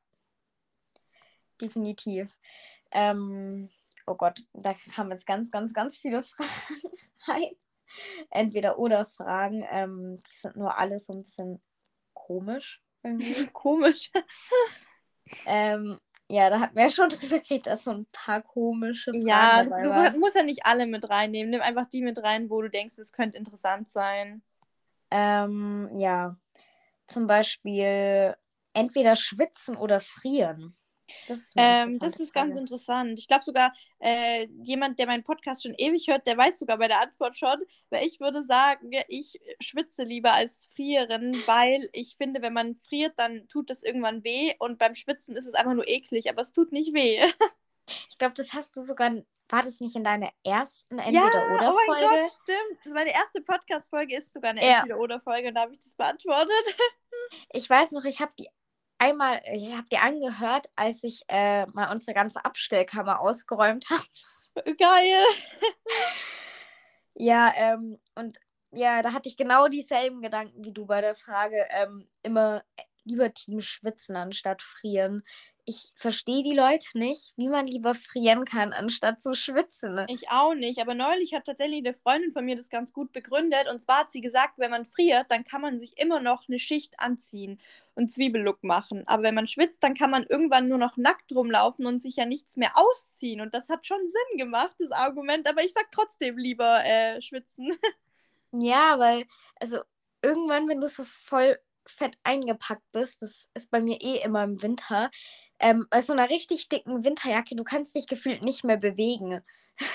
definitiv. Ähm, oh Gott, da kamen jetzt ganz, ganz, ganz viele Fragen rein. Entweder oder Fragen. Ähm, die sind nur alle so ein bisschen komisch. Komisch. ähm, ja, da hatten wir ja schon drüber geredet, dass so ein paar komische Fragen Ja, du musst ja nicht alle mit reinnehmen. Nimm einfach die mit rein, wo du denkst, es könnte interessant sein. Ähm, ja. Zum Beispiel entweder schwitzen oder frieren. Das ist, ähm, das ist ganz interessant. Ich glaube sogar, äh, jemand, der meinen Podcast schon ewig hört, der weiß sogar bei der Antwort schon, weil ich würde sagen, ich schwitze lieber als frieren, weil ich finde, wenn man friert, dann tut das irgendwann weh und beim Schwitzen ist es einfach nur eklig, aber es tut nicht weh. ich glaube, das hast du sogar, war das nicht in deiner ersten Entweder-Oder-Folge? Ja, oh mein Gott, stimmt. Meine erste Podcast-Folge ist sogar eine ja. Entweder-Oder-Folge und da habe ich das beantwortet. ich weiß noch, ich habe die einmal, ich habe dir angehört, als ich äh, mal unsere ganze Abstellkammer ausgeräumt habe. Geil! ja, ähm, und ja, da hatte ich genau dieselben Gedanken wie du bei der Frage. Ähm, immer lieber Team schwitzen anstatt frieren. Ich verstehe die Leute nicht, wie man lieber frieren kann, anstatt zu schwitzen. Ich auch nicht, aber neulich hat tatsächlich eine Freundin von mir das ganz gut begründet. Und zwar hat sie gesagt, wenn man friert, dann kann man sich immer noch eine Schicht anziehen und Zwiebellook machen. Aber wenn man schwitzt, dann kann man irgendwann nur noch nackt rumlaufen und sich ja nichts mehr ausziehen. Und das hat schon Sinn gemacht, das Argument. Aber ich sag trotzdem lieber äh, schwitzen. Ja, weil, also irgendwann, wenn du so voll fett eingepackt bist, das ist bei mir eh immer im Winter, ähm, bei so einer richtig dicken Winterjacke, du kannst dich gefühlt nicht mehr bewegen.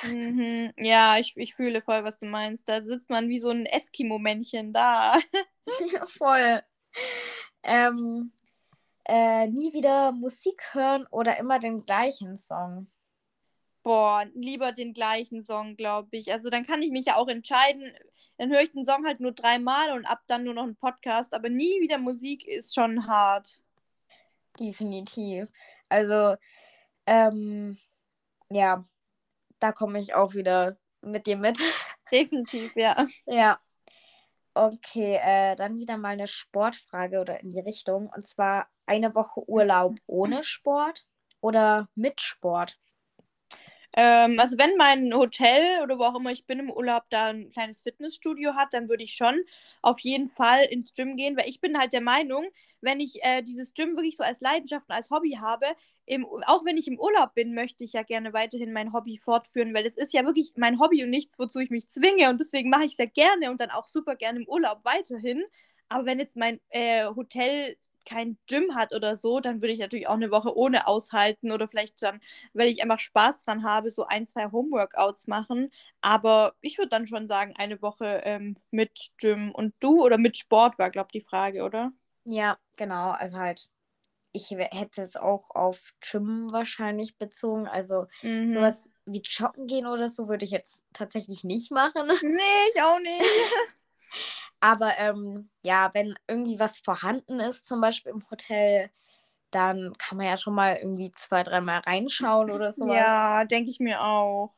Mhm. Ja, ich, ich fühle voll, was du meinst. Da sitzt man wie so ein Eskimo-Männchen da. ja, voll. Ähm, äh, nie wieder Musik hören oder immer den gleichen Song? Boah, lieber den gleichen Song, glaube ich. Also dann kann ich mich ja auch entscheiden, dann höre ich den Song halt nur dreimal und ab dann nur noch einen Podcast. Aber nie wieder Musik ist schon hart. Definitiv. Also, ähm, ja, da komme ich auch wieder mit dir mit. Definitiv, ja. Ja. Okay, äh, dann wieder mal eine Sportfrage oder in die Richtung. Und zwar eine Woche Urlaub ohne Sport oder mit Sport? Ähm, also wenn mein Hotel oder wo auch immer ich bin im Urlaub da ein kleines Fitnessstudio hat, dann würde ich schon auf jeden Fall ins Gym gehen, weil ich bin halt der Meinung, wenn ich äh, dieses Gym wirklich so als Leidenschaft und als Hobby habe, im, auch wenn ich im Urlaub bin, möchte ich ja gerne weiterhin mein Hobby fortführen, weil es ist ja wirklich mein Hobby und nichts, wozu ich mich zwinge und deswegen mache ich es ja gerne und dann auch super gerne im Urlaub weiterhin. Aber wenn jetzt mein äh, Hotel kein Gym hat oder so, dann würde ich natürlich auch eine Woche ohne aushalten oder vielleicht dann, weil ich einfach Spaß dran habe, so ein, zwei Homeworkouts machen. Aber ich würde dann schon sagen, eine Woche ähm, mit Gym und du oder mit Sport war, glaube ich, die Frage, oder? Ja, genau. Also halt, ich hätte es auch auf Gym wahrscheinlich bezogen. Also mhm. sowas wie joggen gehen oder so würde ich jetzt tatsächlich nicht machen. Nee, ich auch nicht. Aber ähm, ja, wenn irgendwie was vorhanden ist, zum Beispiel im Hotel, dann kann man ja schon mal irgendwie zwei, dreimal reinschauen oder sowas. Ja, denke ich mir auch.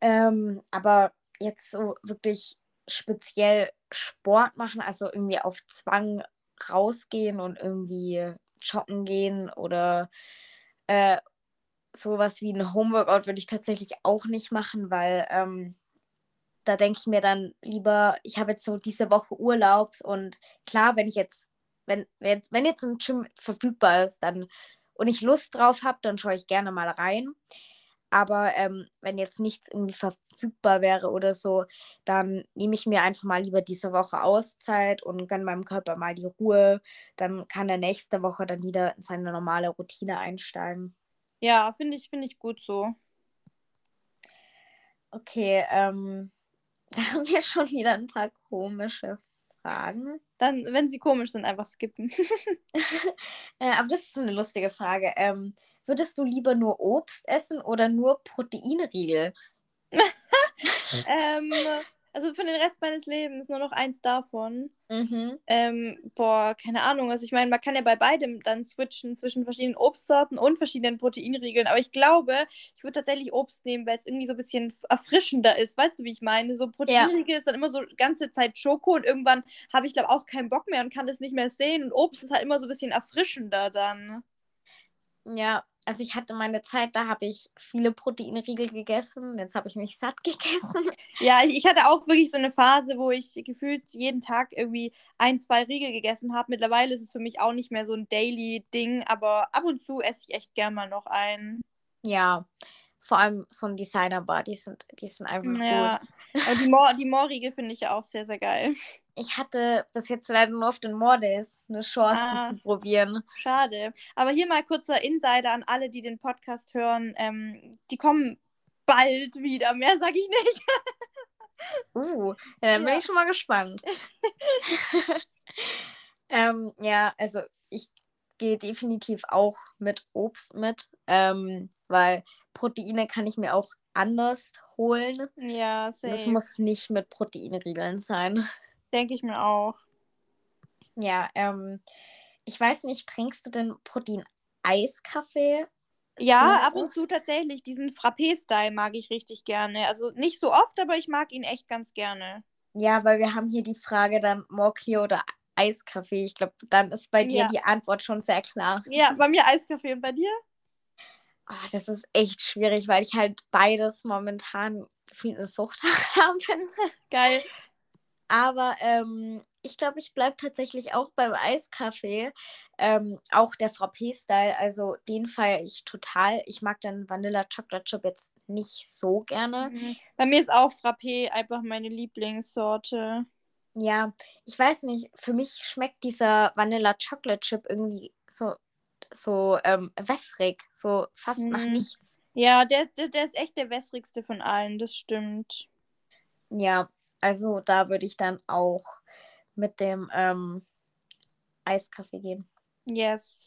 Ähm, aber jetzt so wirklich speziell Sport machen, also irgendwie auf Zwang rausgehen und irgendwie joggen gehen oder äh, sowas wie ein Homeworkout würde ich tatsächlich auch nicht machen, weil ähm, da denke ich mir dann lieber, ich habe jetzt so diese Woche Urlaub und klar, wenn ich jetzt, wenn, wenn, jetzt, wenn jetzt ein Gym verfügbar ist, dann und ich Lust drauf habe, dann schaue ich gerne mal rein. Aber ähm, wenn jetzt nichts irgendwie verfügbar wäre oder so, dann nehme ich mir einfach mal lieber diese Woche Auszeit und gönne meinem Körper mal die Ruhe. Dann kann er nächste Woche dann wieder in seine normale Routine einsteigen. Ja, finde ich, finde ich gut so. Okay, ähm, da haben wir schon wieder ein paar komische Fragen. Dann, wenn sie komisch sind, einfach skippen. äh, aber das ist eine lustige Frage. Ähm, würdest du lieber nur Obst essen oder nur Proteinriegel? ähm, also für den Rest meines Lebens nur noch eins davon. Mhm. Ähm, boah, keine Ahnung. Also ich meine, man kann ja bei beidem dann switchen zwischen verschiedenen Obstsorten und verschiedenen Proteinriegeln. Aber ich glaube, ich würde tatsächlich Obst nehmen, weil es irgendwie so ein bisschen erfrischender ist. Weißt du, wie ich meine? So Proteinriegel ja. ist dann immer so ganze Zeit Schoko und irgendwann habe ich, glaube auch keinen Bock mehr und kann das nicht mehr sehen. Und Obst ist halt immer so ein bisschen erfrischender dann. Ja, also ich hatte meine Zeit, da habe ich viele Proteinriegel gegessen. Jetzt habe ich mich satt gegessen. Ja, ich hatte auch wirklich so eine Phase, wo ich gefühlt jeden Tag irgendwie ein, zwei Riegel gegessen habe. Mittlerweile ist es für mich auch nicht mehr so ein Daily-Ding, aber ab und zu esse ich echt gern mal noch einen. Ja, vor allem so ein Designer-Bar, die sind, die sind einfach ja. gut. Die, Moor, die Moorriegel finde ich ja auch sehr, sehr geil. Ich hatte bis jetzt leider nur auf den Mordays eine Chance, ah, die zu probieren. Schade. Aber hier mal kurzer Insider an alle, die den Podcast hören. Ähm, die kommen bald wieder. Mehr sage ich nicht. uh, ja, dann bin ich schon mal gespannt. ähm, ja, also ich gehe definitiv auch mit Obst mit, ähm, weil Proteine kann ich mir auch anders holen. Ja, sehr. Das muss nicht mit Proteinriegeln sein. Denke ich mir auch. Ja, ähm, ich weiß nicht, trinkst du denn Protein-Eiskaffee? Ja, ab und zu tatsächlich. Diesen Frappé-Style mag ich richtig gerne. Also nicht so oft, aber ich mag ihn echt ganz gerne. Ja, weil wir haben hier die Frage dann Mochi oder Eiskaffee. Ich glaube, dann ist bei dir ja. die Antwort schon sehr klar. Ja, bei mir Eiskaffee und bei dir? Oh, das ist echt schwierig, weil ich halt beides momentan gefühlt eine Sucht habe. Geil. Aber ähm, ich glaube, ich bleibe tatsächlich auch beim Eiskaffee. Ähm, auch der Frappé-Style, also den feiere ich total. Ich mag dann Vanilla Chocolate Chip jetzt nicht so gerne. Mhm. Bei mir ist auch Frappé einfach meine Lieblingssorte. Ja, ich weiß nicht, für mich schmeckt dieser Vanilla Chocolate Chip irgendwie so, so ähm, wässrig, so fast mhm. nach nichts. Ja, der, der, der ist echt der wässrigste von allen, das stimmt. Ja, also da würde ich dann auch mit dem ähm, Eiskaffee gehen. Yes.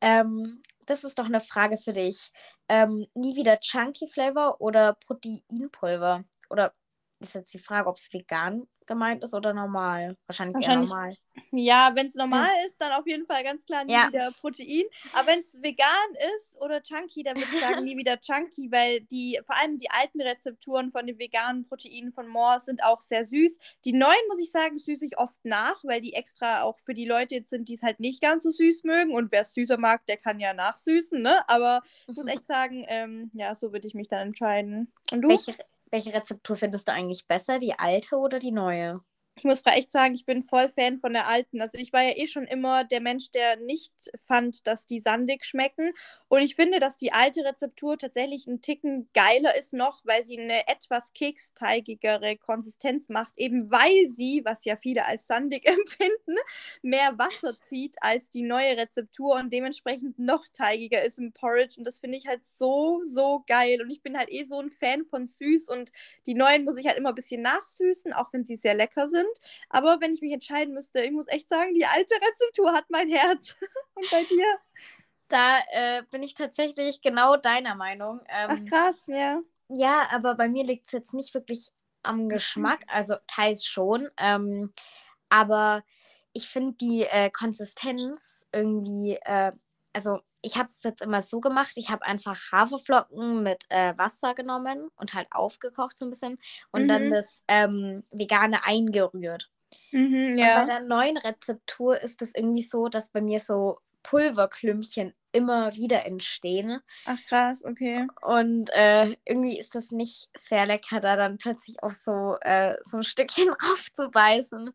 Ähm, das ist doch eine Frage für dich. Ähm, nie wieder Chunky Flavor oder Proteinpulver? Oder ist jetzt die Frage, ob es vegan gemeint ist oder normal? Wahrscheinlich, Wahrscheinlich eher normal. Ja, wenn es normal hm. ist, dann auf jeden Fall ganz klar nie ja. wieder Protein. Aber wenn es vegan ist oder chunky, dann würde ich sagen nie wieder chunky, weil die, vor allem die alten Rezepturen von den veganen Proteinen von Moore sind auch sehr süß. Die neuen, muss ich sagen, süße ich oft nach, weil die extra auch für die Leute jetzt sind, die es halt nicht ganz so süß mögen. Und wer es süßer mag, der kann ja nachsüßen, ne? Aber ich muss echt sagen, ähm, ja, so würde ich mich dann entscheiden. Und du? Welche, welche Rezeptur findest du eigentlich besser, die alte oder die neue? ich muss echt sagen, ich bin voll Fan von der alten. Also ich war ja eh schon immer der Mensch, der nicht fand, dass die sandig schmecken. Und ich finde, dass die alte Rezeptur tatsächlich einen Ticken geiler ist noch, weil sie eine etwas keksteigigere Konsistenz macht, eben weil sie, was ja viele als sandig empfinden, mehr Wasser zieht als die neue Rezeptur und dementsprechend noch teigiger ist im Porridge. Und das finde ich halt so, so geil. Und ich bin halt eh so ein Fan von süß und die neuen muss ich halt immer ein bisschen nachsüßen, auch wenn sie sehr lecker sind sind. Aber wenn ich mich entscheiden müsste, ich muss echt sagen, die alte Rezeptur hat mein Herz. Und bei dir? Da äh, bin ich tatsächlich genau deiner Meinung. Ähm, Ach krass, ja. Ja, aber bei mir liegt es jetzt nicht wirklich am Geschmack, also teils schon. Ähm, aber ich finde die äh, Konsistenz irgendwie, äh, also ich habe es jetzt immer so gemacht, ich habe einfach Haferflocken mit äh, Wasser genommen und halt aufgekocht so ein bisschen und mhm. dann das ähm, Vegane eingerührt. Mhm, ja. Und bei der neuen Rezeptur ist es irgendwie so, dass bei mir so Pulverklümpchen immer wieder entstehen. Ach krass, okay. Und äh, irgendwie ist das nicht sehr lecker, da dann plötzlich auf so, äh, so ein Stückchen drauf zu beißen.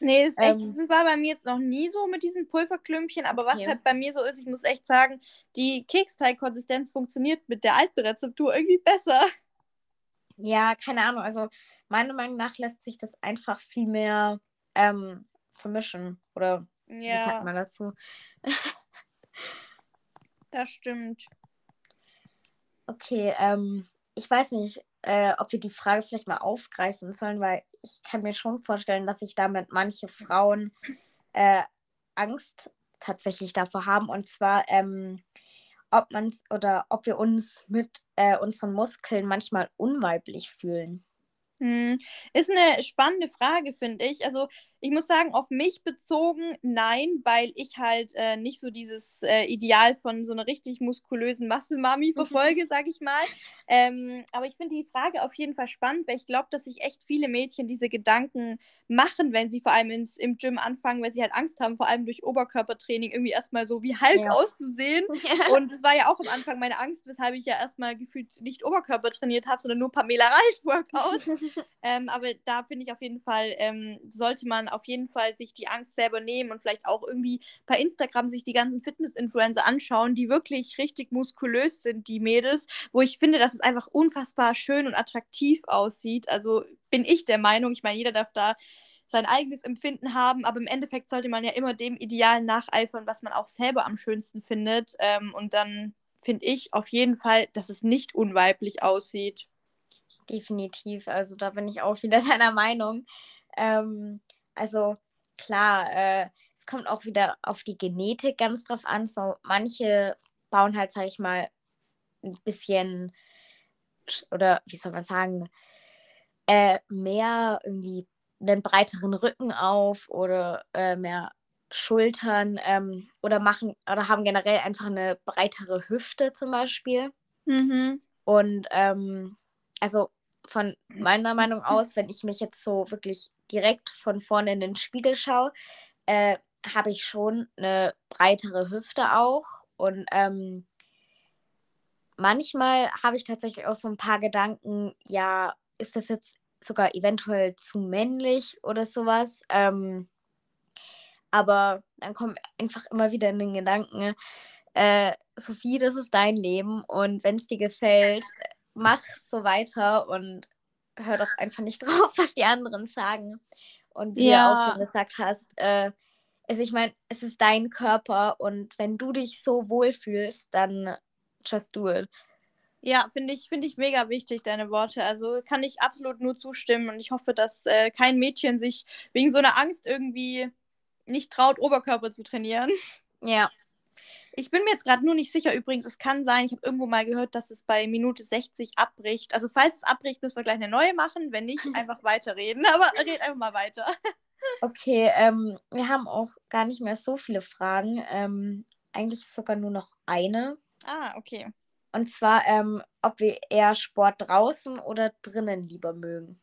Nee, das, ist echt, Ähm. das war bei mir jetzt noch nie so mit diesen Pulverklümpchen, aber was Okay. halt bei mir so ist, ich muss echt sagen, die Keksteigkonsistenz funktioniert mit der alten Rezeptur irgendwie besser. Ja, keine Ahnung. Also meiner Meinung nach lässt sich das einfach viel mehr ähm, vermischen. Oder wie sagt Ja, man dazu? das stimmt. Okay, ähm, ich weiß nicht, äh, ob wir die Frage vielleicht mal aufgreifen sollen, weil ich kann mir schon vorstellen, dass sich damit manche Frauen äh, Angst tatsächlich davor haben. Und zwar, ähm, ob man's oder ob wir uns mit äh, unseren Muskeln manchmal unweiblich fühlen. Hm. Ist eine spannende Frage, finde ich. Also, ich muss sagen, auf mich bezogen, nein, weil ich halt äh, nicht so dieses äh, Ideal von so einer richtig muskulösen Muscle-Mami verfolge, sag ich mal. Ähm, aber ich finde die Frage auf jeden Fall spannend, weil ich glaube, dass sich echt viele Mädchen diese Gedanken machen, wenn sie vor allem ins, im Gym anfangen, weil sie halt Angst haben, vor allem durch Oberkörpertraining irgendwie erstmal so wie Hulk Ja. auszusehen. Und das war ja auch am Anfang meine Angst, weshalb ich ja erstmal gefühlt nicht Oberkörper trainiert habe, sondern nur Pamela Reif Workouts. ähm, aber da finde ich auf jeden Fall, ähm, sollte man auf jeden Fall sich die Angst selber nehmen und vielleicht auch irgendwie bei Instagram sich die ganzen Fitness-Influencer anschauen, die wirklich richtig muskulös sind, die Mädels, wo ich finde, dass es einfach unfassbar schön und attraktiv aussieht. Also bin ich der Meinung, ich meine, jeder darf da sein eigenes Empfinden haben, aber im Endeffekt sollte man ja immer dem Ideal nacheifern, was man auch selber am schönsten findet. Ähm, und dann finde ich auf jeden Fall, dass es nicht unweiblich aussieht. Definitiv, also da bin ich auch wieder deiner Meinung. Ähm, also klar, äh, es kommt auch wieder auf die Genetik ganz drauf an. So manche bauen halt, sag ich mal, ein bisschen sch- oder wie soll man sagen, äh, mehr irgendwie einen breiteren Rücken auf oder äh, mehr Schultern ähm, oder machen oder haben generell einfach eine breitere Hüfte zum Beispiel. Mhm. Und ähm, also von meiner Meinung aus, wenn ich mich jetzt so wirklich direkt von vorne in den Spiegel schaue, äh, habe ich schon eine breitere Hüfte auch. Und ähm, manchmal habe ich tatsächlich auch so ein paar Gedanken, ja, ist das jetzt sogar eventuell zu männlich oder sowas? Ähm, aber dann kommt einfach immer wieder in den Gedanken, äh, Sophie, das ist dein Leben und wenn es dir gefällt, mach so weiter und hör doch einfach nicht drauf, was die anderen sagen. Und wie du Ja. auch schon gesagt hast, äh, also ich meine, es ist dein Körper und wenn du dich so wohlfühlst, dann just do it. Ja, finde ich, finde ich mega wichtig, deine Worte. Also kann ich absolut nur zustimmen und ich hoffe, dass äh, kein Mädchen sich wegen so einer Angst irgendwie nicht traut, Oberkörper zu trainieren. Ja, Ich bin mir jetzt gerade nur nicht sicher. Übrigens, es kann sein, ich habe irgendwo mal gehört, dass es bei Minute 60 abbricht. Also, falls es abbricht, müssen wir gleich eine neue machen. Wenn nicht, einfach weiterreden. Aber red einfach mal weiter. okay. Ähm, wir haben auch gar nicht mehr so viele Fragen. Ähm, eigentlich sogar nur noch eine. Ah, okay. Und zwar, ähm, ob wir eher Sport draußen oder drinnen lieber mögen.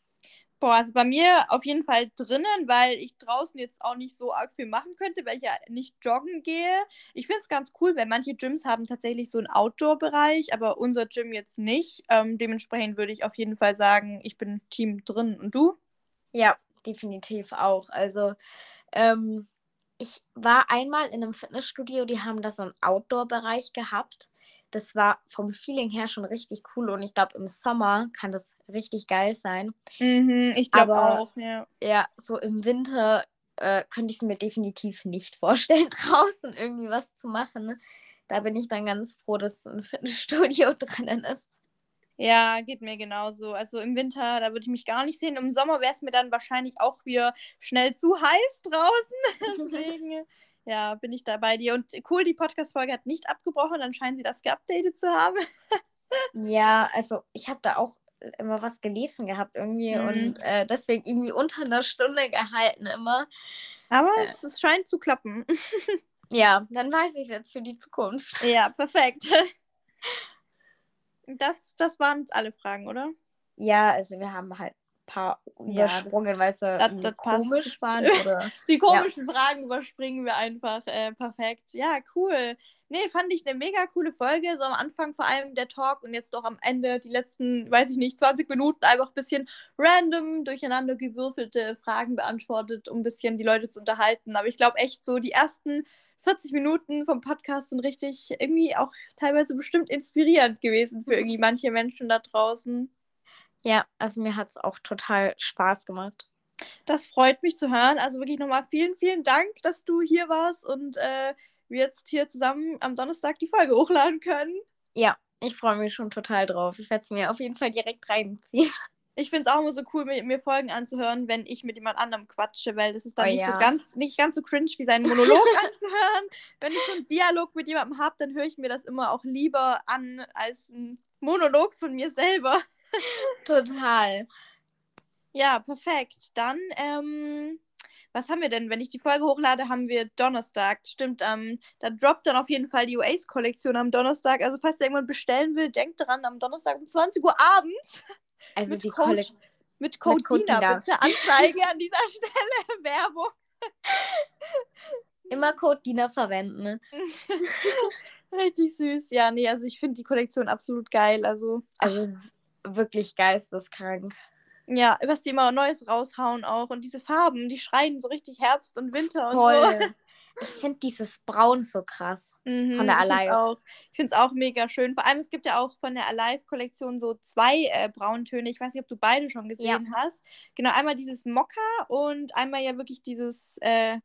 Boah, also bei mir auf jeden Fall drinnen, weil ich draußen jetzt auch nicht so arg viel machen könnte, weil ich ja nicht joggen gehe. Ich finde es ganz cool, weil manche Gyms haben tatsächlich so einen Outdoor-Bereich, aber unser Gym jetzt nicht. Ähm, dementsprechend würde ich auf jeden Fall sagen, ich bin Team drin. Und du? Ja, definitiv auch. Also, ähm, ich war einmal in einem Fitnessstudio, die haben da so einen Outdoor-Bereich gehabt. Das war vom Feeling her schon richtig cool und ich glaube, im Sommer kann das richtig geil sein. Mhm, ich glaube auch, ja. Ja, so im Winter äh, könnte ich es mir definitiv nicht vorstellen, draußen irgendwie was zu machen. Da bin ich dann ganz froh, dass ein Fitnessstudio drinnen ist. Ja, geht mir genauso. Also im Winter, da würde ich mich gar nicht sehen. Im Sommer wäre es mir dann wahrscheinlich auch wieder schnell zu heiß draußen. Deswegen, ja, bin ich da bei dir. Und cool, die Podcast-Folge hat nicht abgebrochen. Dann scheinen sie das geupdatet zu haben. Ja, also ich habe da auch immer was gelesen gehabt irgendwie Mhm. und äh, deswegen irgendwie unter einer Stunde gehalten immer. Aber Äh. es, es scheint zu klappen. Ja, dann weiß ich es jetzt für die Zukunft. Ja, perfekt. Das, das waren jetzt alle Fragen, oder? Ja, also wir haben halt paar Ja, übersprungen, sie das- irgendwie das passt. komisch waren oder Die komischen Fragen überspringen wir einfach. Äh, perfekt. Ja, cool. nee, fand ich eine mega coole Folge. So am Anfang vor allem der Talk und jetzt doch am Ende die letzten, weiß ich nicht, 20 Minuten einfach ein bisschen random durcheinander gewürfelte Fragen beantwortet, um ein bisschen die Leute zu unterhalten. Aber ich glaube echt so, die ersten 40 Minuten vom Podcast sind richtig irgendwie auch teilweise bestimmt inspirierend gewesen für irgendwie manche Menschen da draußen. Ja, also mir hat es auch total Spaß gemacht. Das freut mich zu hören. Also wirklich nochmal vielen, vielen Dank, dass du hier warst und äh, wir jetzt hier zusammen am Donnerstag die Folge hochladen können. Ja, ich freue mich schon total drauf. Ich werde es mir auf jeden Fall direkt reinziehen. Ich finde es auch immer so cool, mir, mir, Folgen anzuhören, wenn ich mit jemand anderem quatsche, weil das ist dann Oh nicht ja. so ganz, nicht ganz so cringe wie seinen Monolog anzuhören. Wenn ich so einen Dialog mit jemandem habe, dann höre ich mir das immer auch lieber an als ein Monolog von mir selber. Total. Ja, perfekt. Dann, ähm, was haben wir denn? Wenn ich die Folge hochlade, haben wir Donnerstag. Stimmt, ähm, da droppt dann auf jeden Fall die Oasis-Kollektion am Donnerstag. Also, falls der irgendwann bestellen will, denkt dran, am Donnerstag um 20 Uhr abends Also Mit die Code- Kollektion. mit Code, Code Dina, Dina. bitte. Anzeige an dieser Stelle. Werbung. Immer Code Diener verwenden. Ne? Richtig süß. Ja, nee, also ich finde die Kollektion absolut geil. Also, Also wirklich geisteskrank. ja, was die immer Neues raushauen auch. Und diese Farben, die schreien so richtig Herbst und Winter und so. Voll. Ich finde dieses Braun so krass. Mhm, Von der Alive. Auch, ich finde es auch mega schön. Vor allem, es gibt ja auch von der Alive-Kollektion so zwei äh, Brauntöne. Ich weiß nicht, ob du beide schon gesehen hast. Genau, einmal dieses Mokka und einmal ja wirklich dieses äh,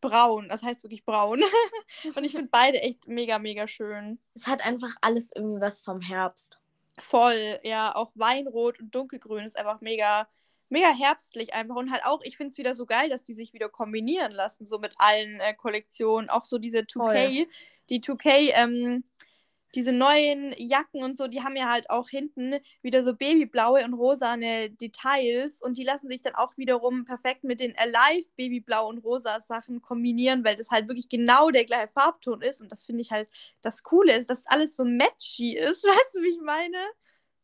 Braun. Das heißt wirklich Braun. und ich finde beide echt mega, mega schön. Es hat einfach alles irgendwie was vom Herbst. Voll, ja, auch Weinrot und Dunkelgrün ist einfach mega, mega herbstlich einfach. Und halt auch, ich finde es wieder so geil, dass die sich wieder kombinieren lassen, so mit allen äh, Kollektionen. Auch so diese 2K, die 2K, ähm, diese neuen Jacken und so, die haben ja halt auch hinten wieder so babyblaue und rosane Details und die lassen sich dann auch wiederum perfekt mit den Alive babyblau und rosa Sachen kombinieren, weil das halt wirklich genau der gleiche Farbton ist und das finde ich halt das Coole ist, dass alles so matchy ist, weißt du, wie ich meine?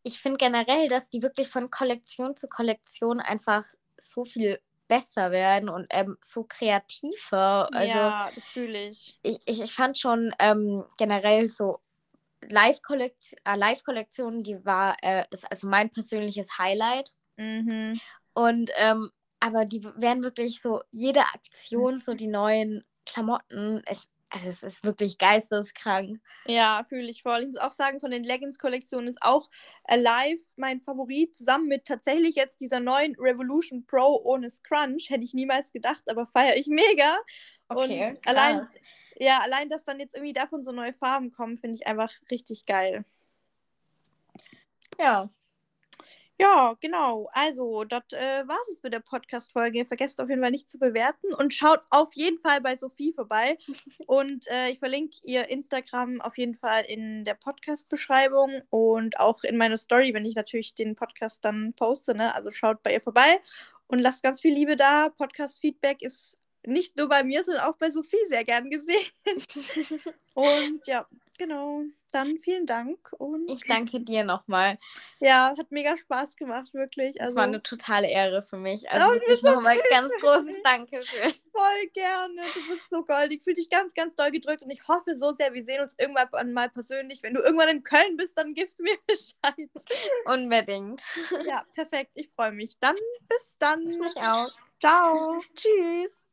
Ich finde generell, dass die wirklich von Kollektion zu Kollektion einfach so viel besser werden und ähm, so kreativer. Also ja, das fühle ich. ich, ich, fand schon ähm, generell so Live-Kollektion, äh, Live-Kollektion, die war, äh, ist also mein persönliches Highlight. Mhm. Und ähm, aber die werden wirklich so, jede Aktion, so die neuen Klamotten, es, also es ist wirklich geisteskrank. Ja, fühle ich voll. Ich muss auch sagen, von den Leggings-Kollektionen ist auch Alive mein Favorit. Zusammen mit tatsächlich jetzt dieser neuen Revolution Pro ohne Scrunch. Hätte ich niemals gedacht, aber feiere ich mega. Okay, Und allein, krass. Ja, allein, dass dann jetzt irgendwie davon so neue Farben kommen, finde ich einfach richtig geil. Ja, Ja, genau. Also, das äh, war es mit der Podcast-Folge. Vergesst auf jeden Fall nicht zu bewerten und schaut auf jeden Fall bei Sophie vorbei. und äh, ich verlinke ihr Instagram auf jeden Fall in der Podcast-Beschreibung und auch in meiner Story, wenn ich natürlich den Podcast dann poste. Ne? Also schaut bei ihr vorbei und lasst ganz viel Liebe da. Podcast-Feedback ist nicht nur bei mir, sondern auch bei Sophie sehr gern gesehen. und ja, genau. Dann vielen Dank und ich danke dir nochmal. ja, hat mega Spaß gemacht, wirklich. Es Also war eine totale Ehre für mich. Oh, Also wirklich nochmal ganz großes Dankeschön. voll gerne. Du bist so goldig. Fühl dich ganz, ganz doll gedrückt und ich hoffe so sehr, wir sehen uns irgendwann mal persönlich. Wenn du irgendwann in Köln bist, dann gibst du mir Bescheid. Unbedingt. Ja, perfekt. Ich freue mich. Dann bis dann. Ich mich auch. Ciao. Tschüss.